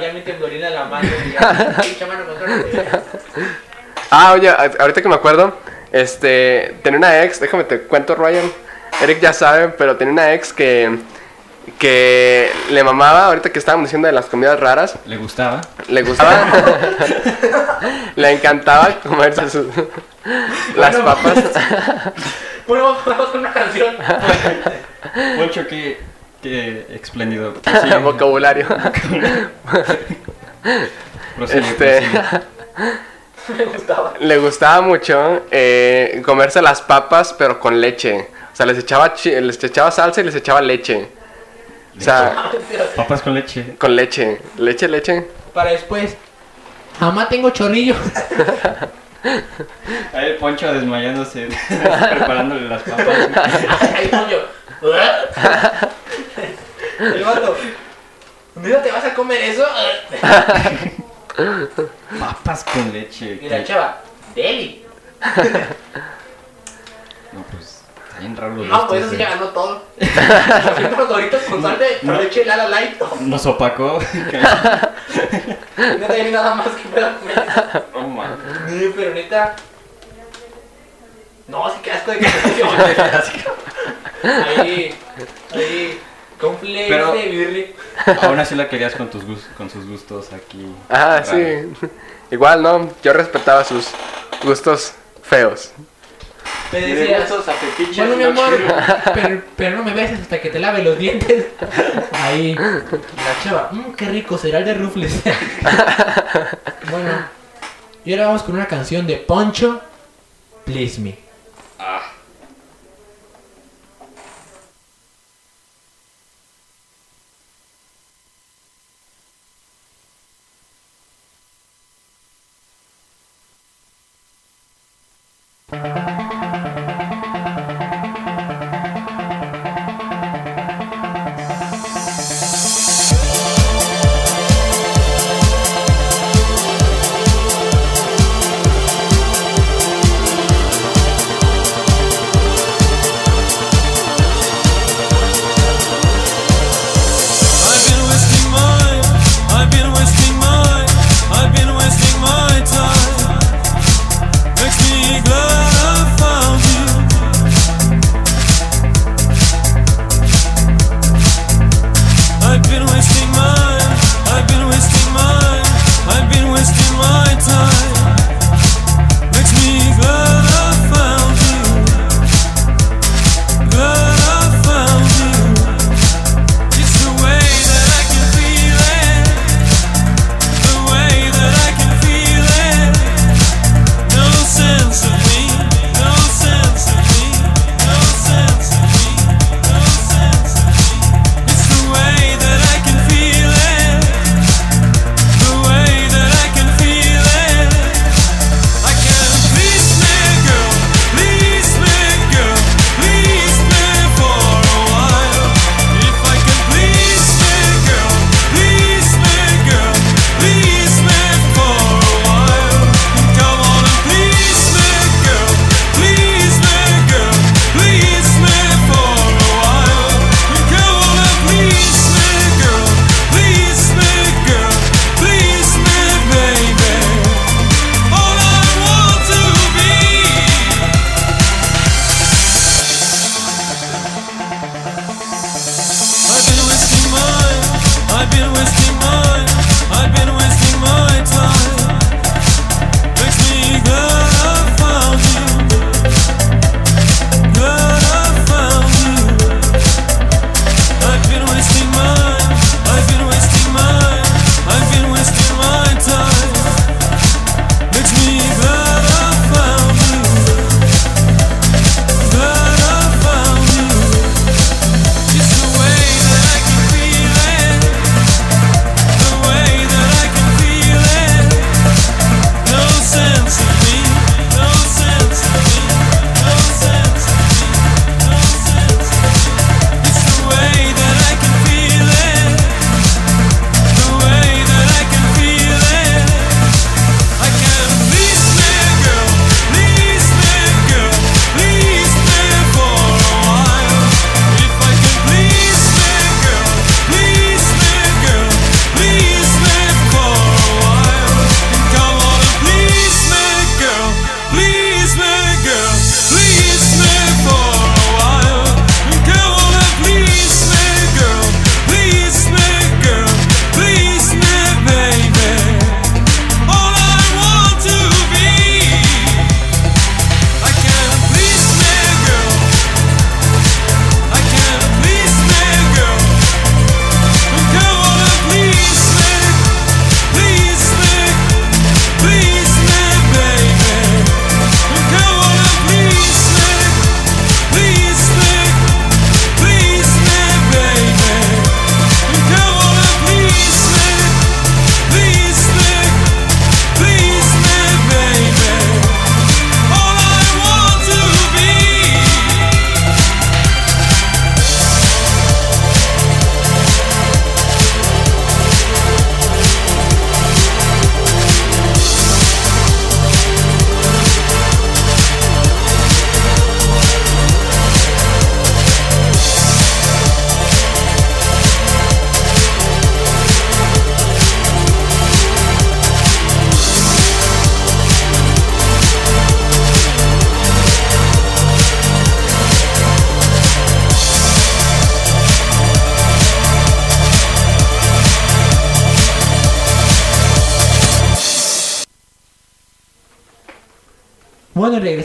[SPEAKER 1] ya me temblorina la mano.
[SPEAKER 5] Ah, oye, a- ahorita que me acuerdo, este, tenía una ex, déjame te cuento, Ryan. Eric ya sabe, pero tenía una ex que, que le mamaba, ahorita que estábamos diciendo de las comidas raras,
[SPEAKER 2] Le gustaba.
[SPEAKER 5] le gustaba, le encantaba comerse sus, las
[SPEAKER 1] Bueno.
[SPEAKER 5] papas.
[SPEAKER 1] Bueno, vamos con una canción.
[SPEAKER 2] Poncho, ¿qué, Qué espléndido.
[SPEAKER 5] Vocabulario.
[SPEAKER 2] Prosigue,
[SPEAKER 5] Este,
[SPEAKER 2] prosigue.
[SPEAKER 5] le gustaba mucho eh, comerse las papas, pero con leche. O sea, les echaba, les echaba salsa y les echaba leche. O sea,
[SPEAKER 2] Papas con leche.
[SPEAKER 5] con leche. Leche, leche.
[SPEAKER 1] Para después. Jamás tengo chorrillo.
[SPEAKER 2] Ahí el poncho desmayándose, preparándole las papas.
[SPEAKER 1] Ahí pollo. El vato. Mira, ¿te vas a comer eso?
[SPEAKER 2] Papas con leche.
[SPEAKER 1] Y la chava. Deli.
[SPEAKER 2] No, pues, está bien raro los
[SPEAKER 1] No, pues eso sí ya ganó todo. Los doritos con sal de
[SPEAKER 2] No.
[SPEAKER 1] leche Lala Light.
[SPEAKER 2] Nos opacó.
[SPEAKER 1] No tenía nada más que pueda comer.
[SPEAKER 2] Oh, man.
[SPEAKER 1] Sí, pero neta. No, sí que asco de que Ahí, ahí. Con flakes
[SPEAKER 2] Pero-
[SPEAKER 1] de birri.
[SPEAKER 2] Aún así la querías con, tus gus- con sus gustos aquí.
[SPEAKER 5] Ah,
[SPEAKER 2] raros.
[SPEAKER 5] sí. Igual, ¿no? Yo respetaba sus gustos feos.
[SPEAKER 1] Me decía, bueno, mi amor, pero, pero no me beses hasta que te lave los dientes. Ahí, la chava, mmm, qué rico, será el de Rufles. bueno, y ahora vamos con una canción de Poncho, Please Me. Uh-huh.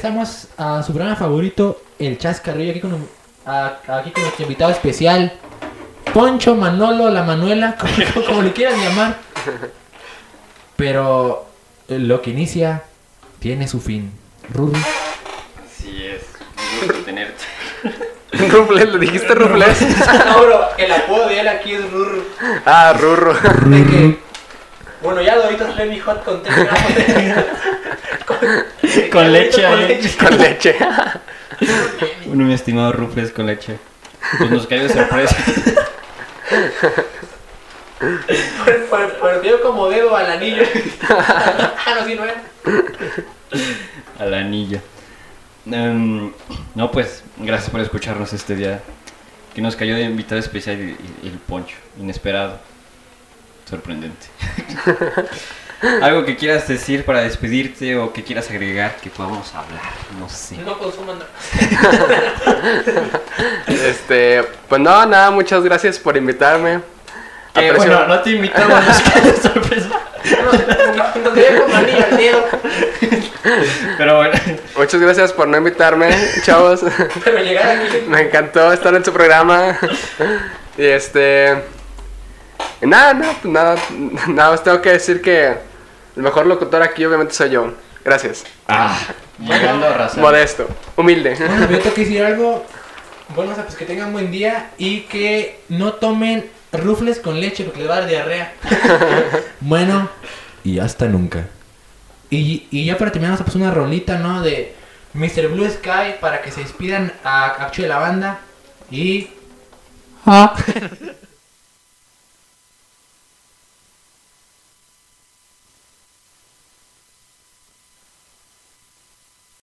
[SPEAKER 1] Regresamos a su programa favorito, el Chascarrillo, aquí con, un- a- aquí con nuestro invitado especial, Poncho, Manolo, la Manuela, como, como le quieran llamar. Pero eh, lo que inicia tiene su fin. Ruru.
[SPEAKER 2] Así es. Un gusto tenerte.
[SPEAKER 5] Rufles, ¿le dijiste Rufles?
[SPEAKER 1] No, bro, el apodo de él aquí es Ruru.
[SPEAKER 5] ah, Rurro.
[SPEAKER 1] Bueno, ya Doritos Flemmy Hot con 3 gramos de... con,
[SPEAKER 2] Con leche,
[SPEAKER 1] con
[SPEAKER 2] ¿eh?
[SPEAKER 1] leche.
[SPEAKER 5] Con leche.
[SPEAKER 2] Uno, mi estimado Rufles con leche. Pues nos cayó de sorpresa.
[SPEAKER 1] Dio como dedo al anillo. ah, no, sí, no era.
[SPEAKER 2] Al anillo. Em, no, pues, gracias por escucharnos este día. Que nos cayó de invitado especial el, el poncho. Inesperado. Sorprendente. Algo que quieras decir para despedirte o que quieras agregar que podamos hablar. No sé.
[SPEAKER 1] No consuman drogas.
[SPEAKER 5] Este, pues no, nada, muchas gracias por invitarme. Aprecio-
[SPEAKER 2] bueno, no te invitamos, de sorpresa. Pero bueno.
[SPEAKER 5] Muchas gracias por no invitarme, chavos.
[SPEAKER 1] Pero llegar aquí.
[SPEAKER 5] Me encantó estar en su programa. Y este. Nada, no, pues nada, nada más tengo que decir que el mejor locutor aquí obviamente soy yo. Gracias.
[SPEAKER 2] Ah, llegando a arrasar.
[SPEAKER 5] Modesto, humilde.
[SPEAKER 1] Bueno, yo tengo que decir algo. Bueno, o sea, pues que tengan buen día y que no tomen rufles con leche porque les va a dar diarrea. bueno, y hasta nunca. Y, y ya para terminar, vamos a pasar una rolita, ¿no? De Mr. Blue Sky para que se despidan a Cacho de la banda. Y. Ah.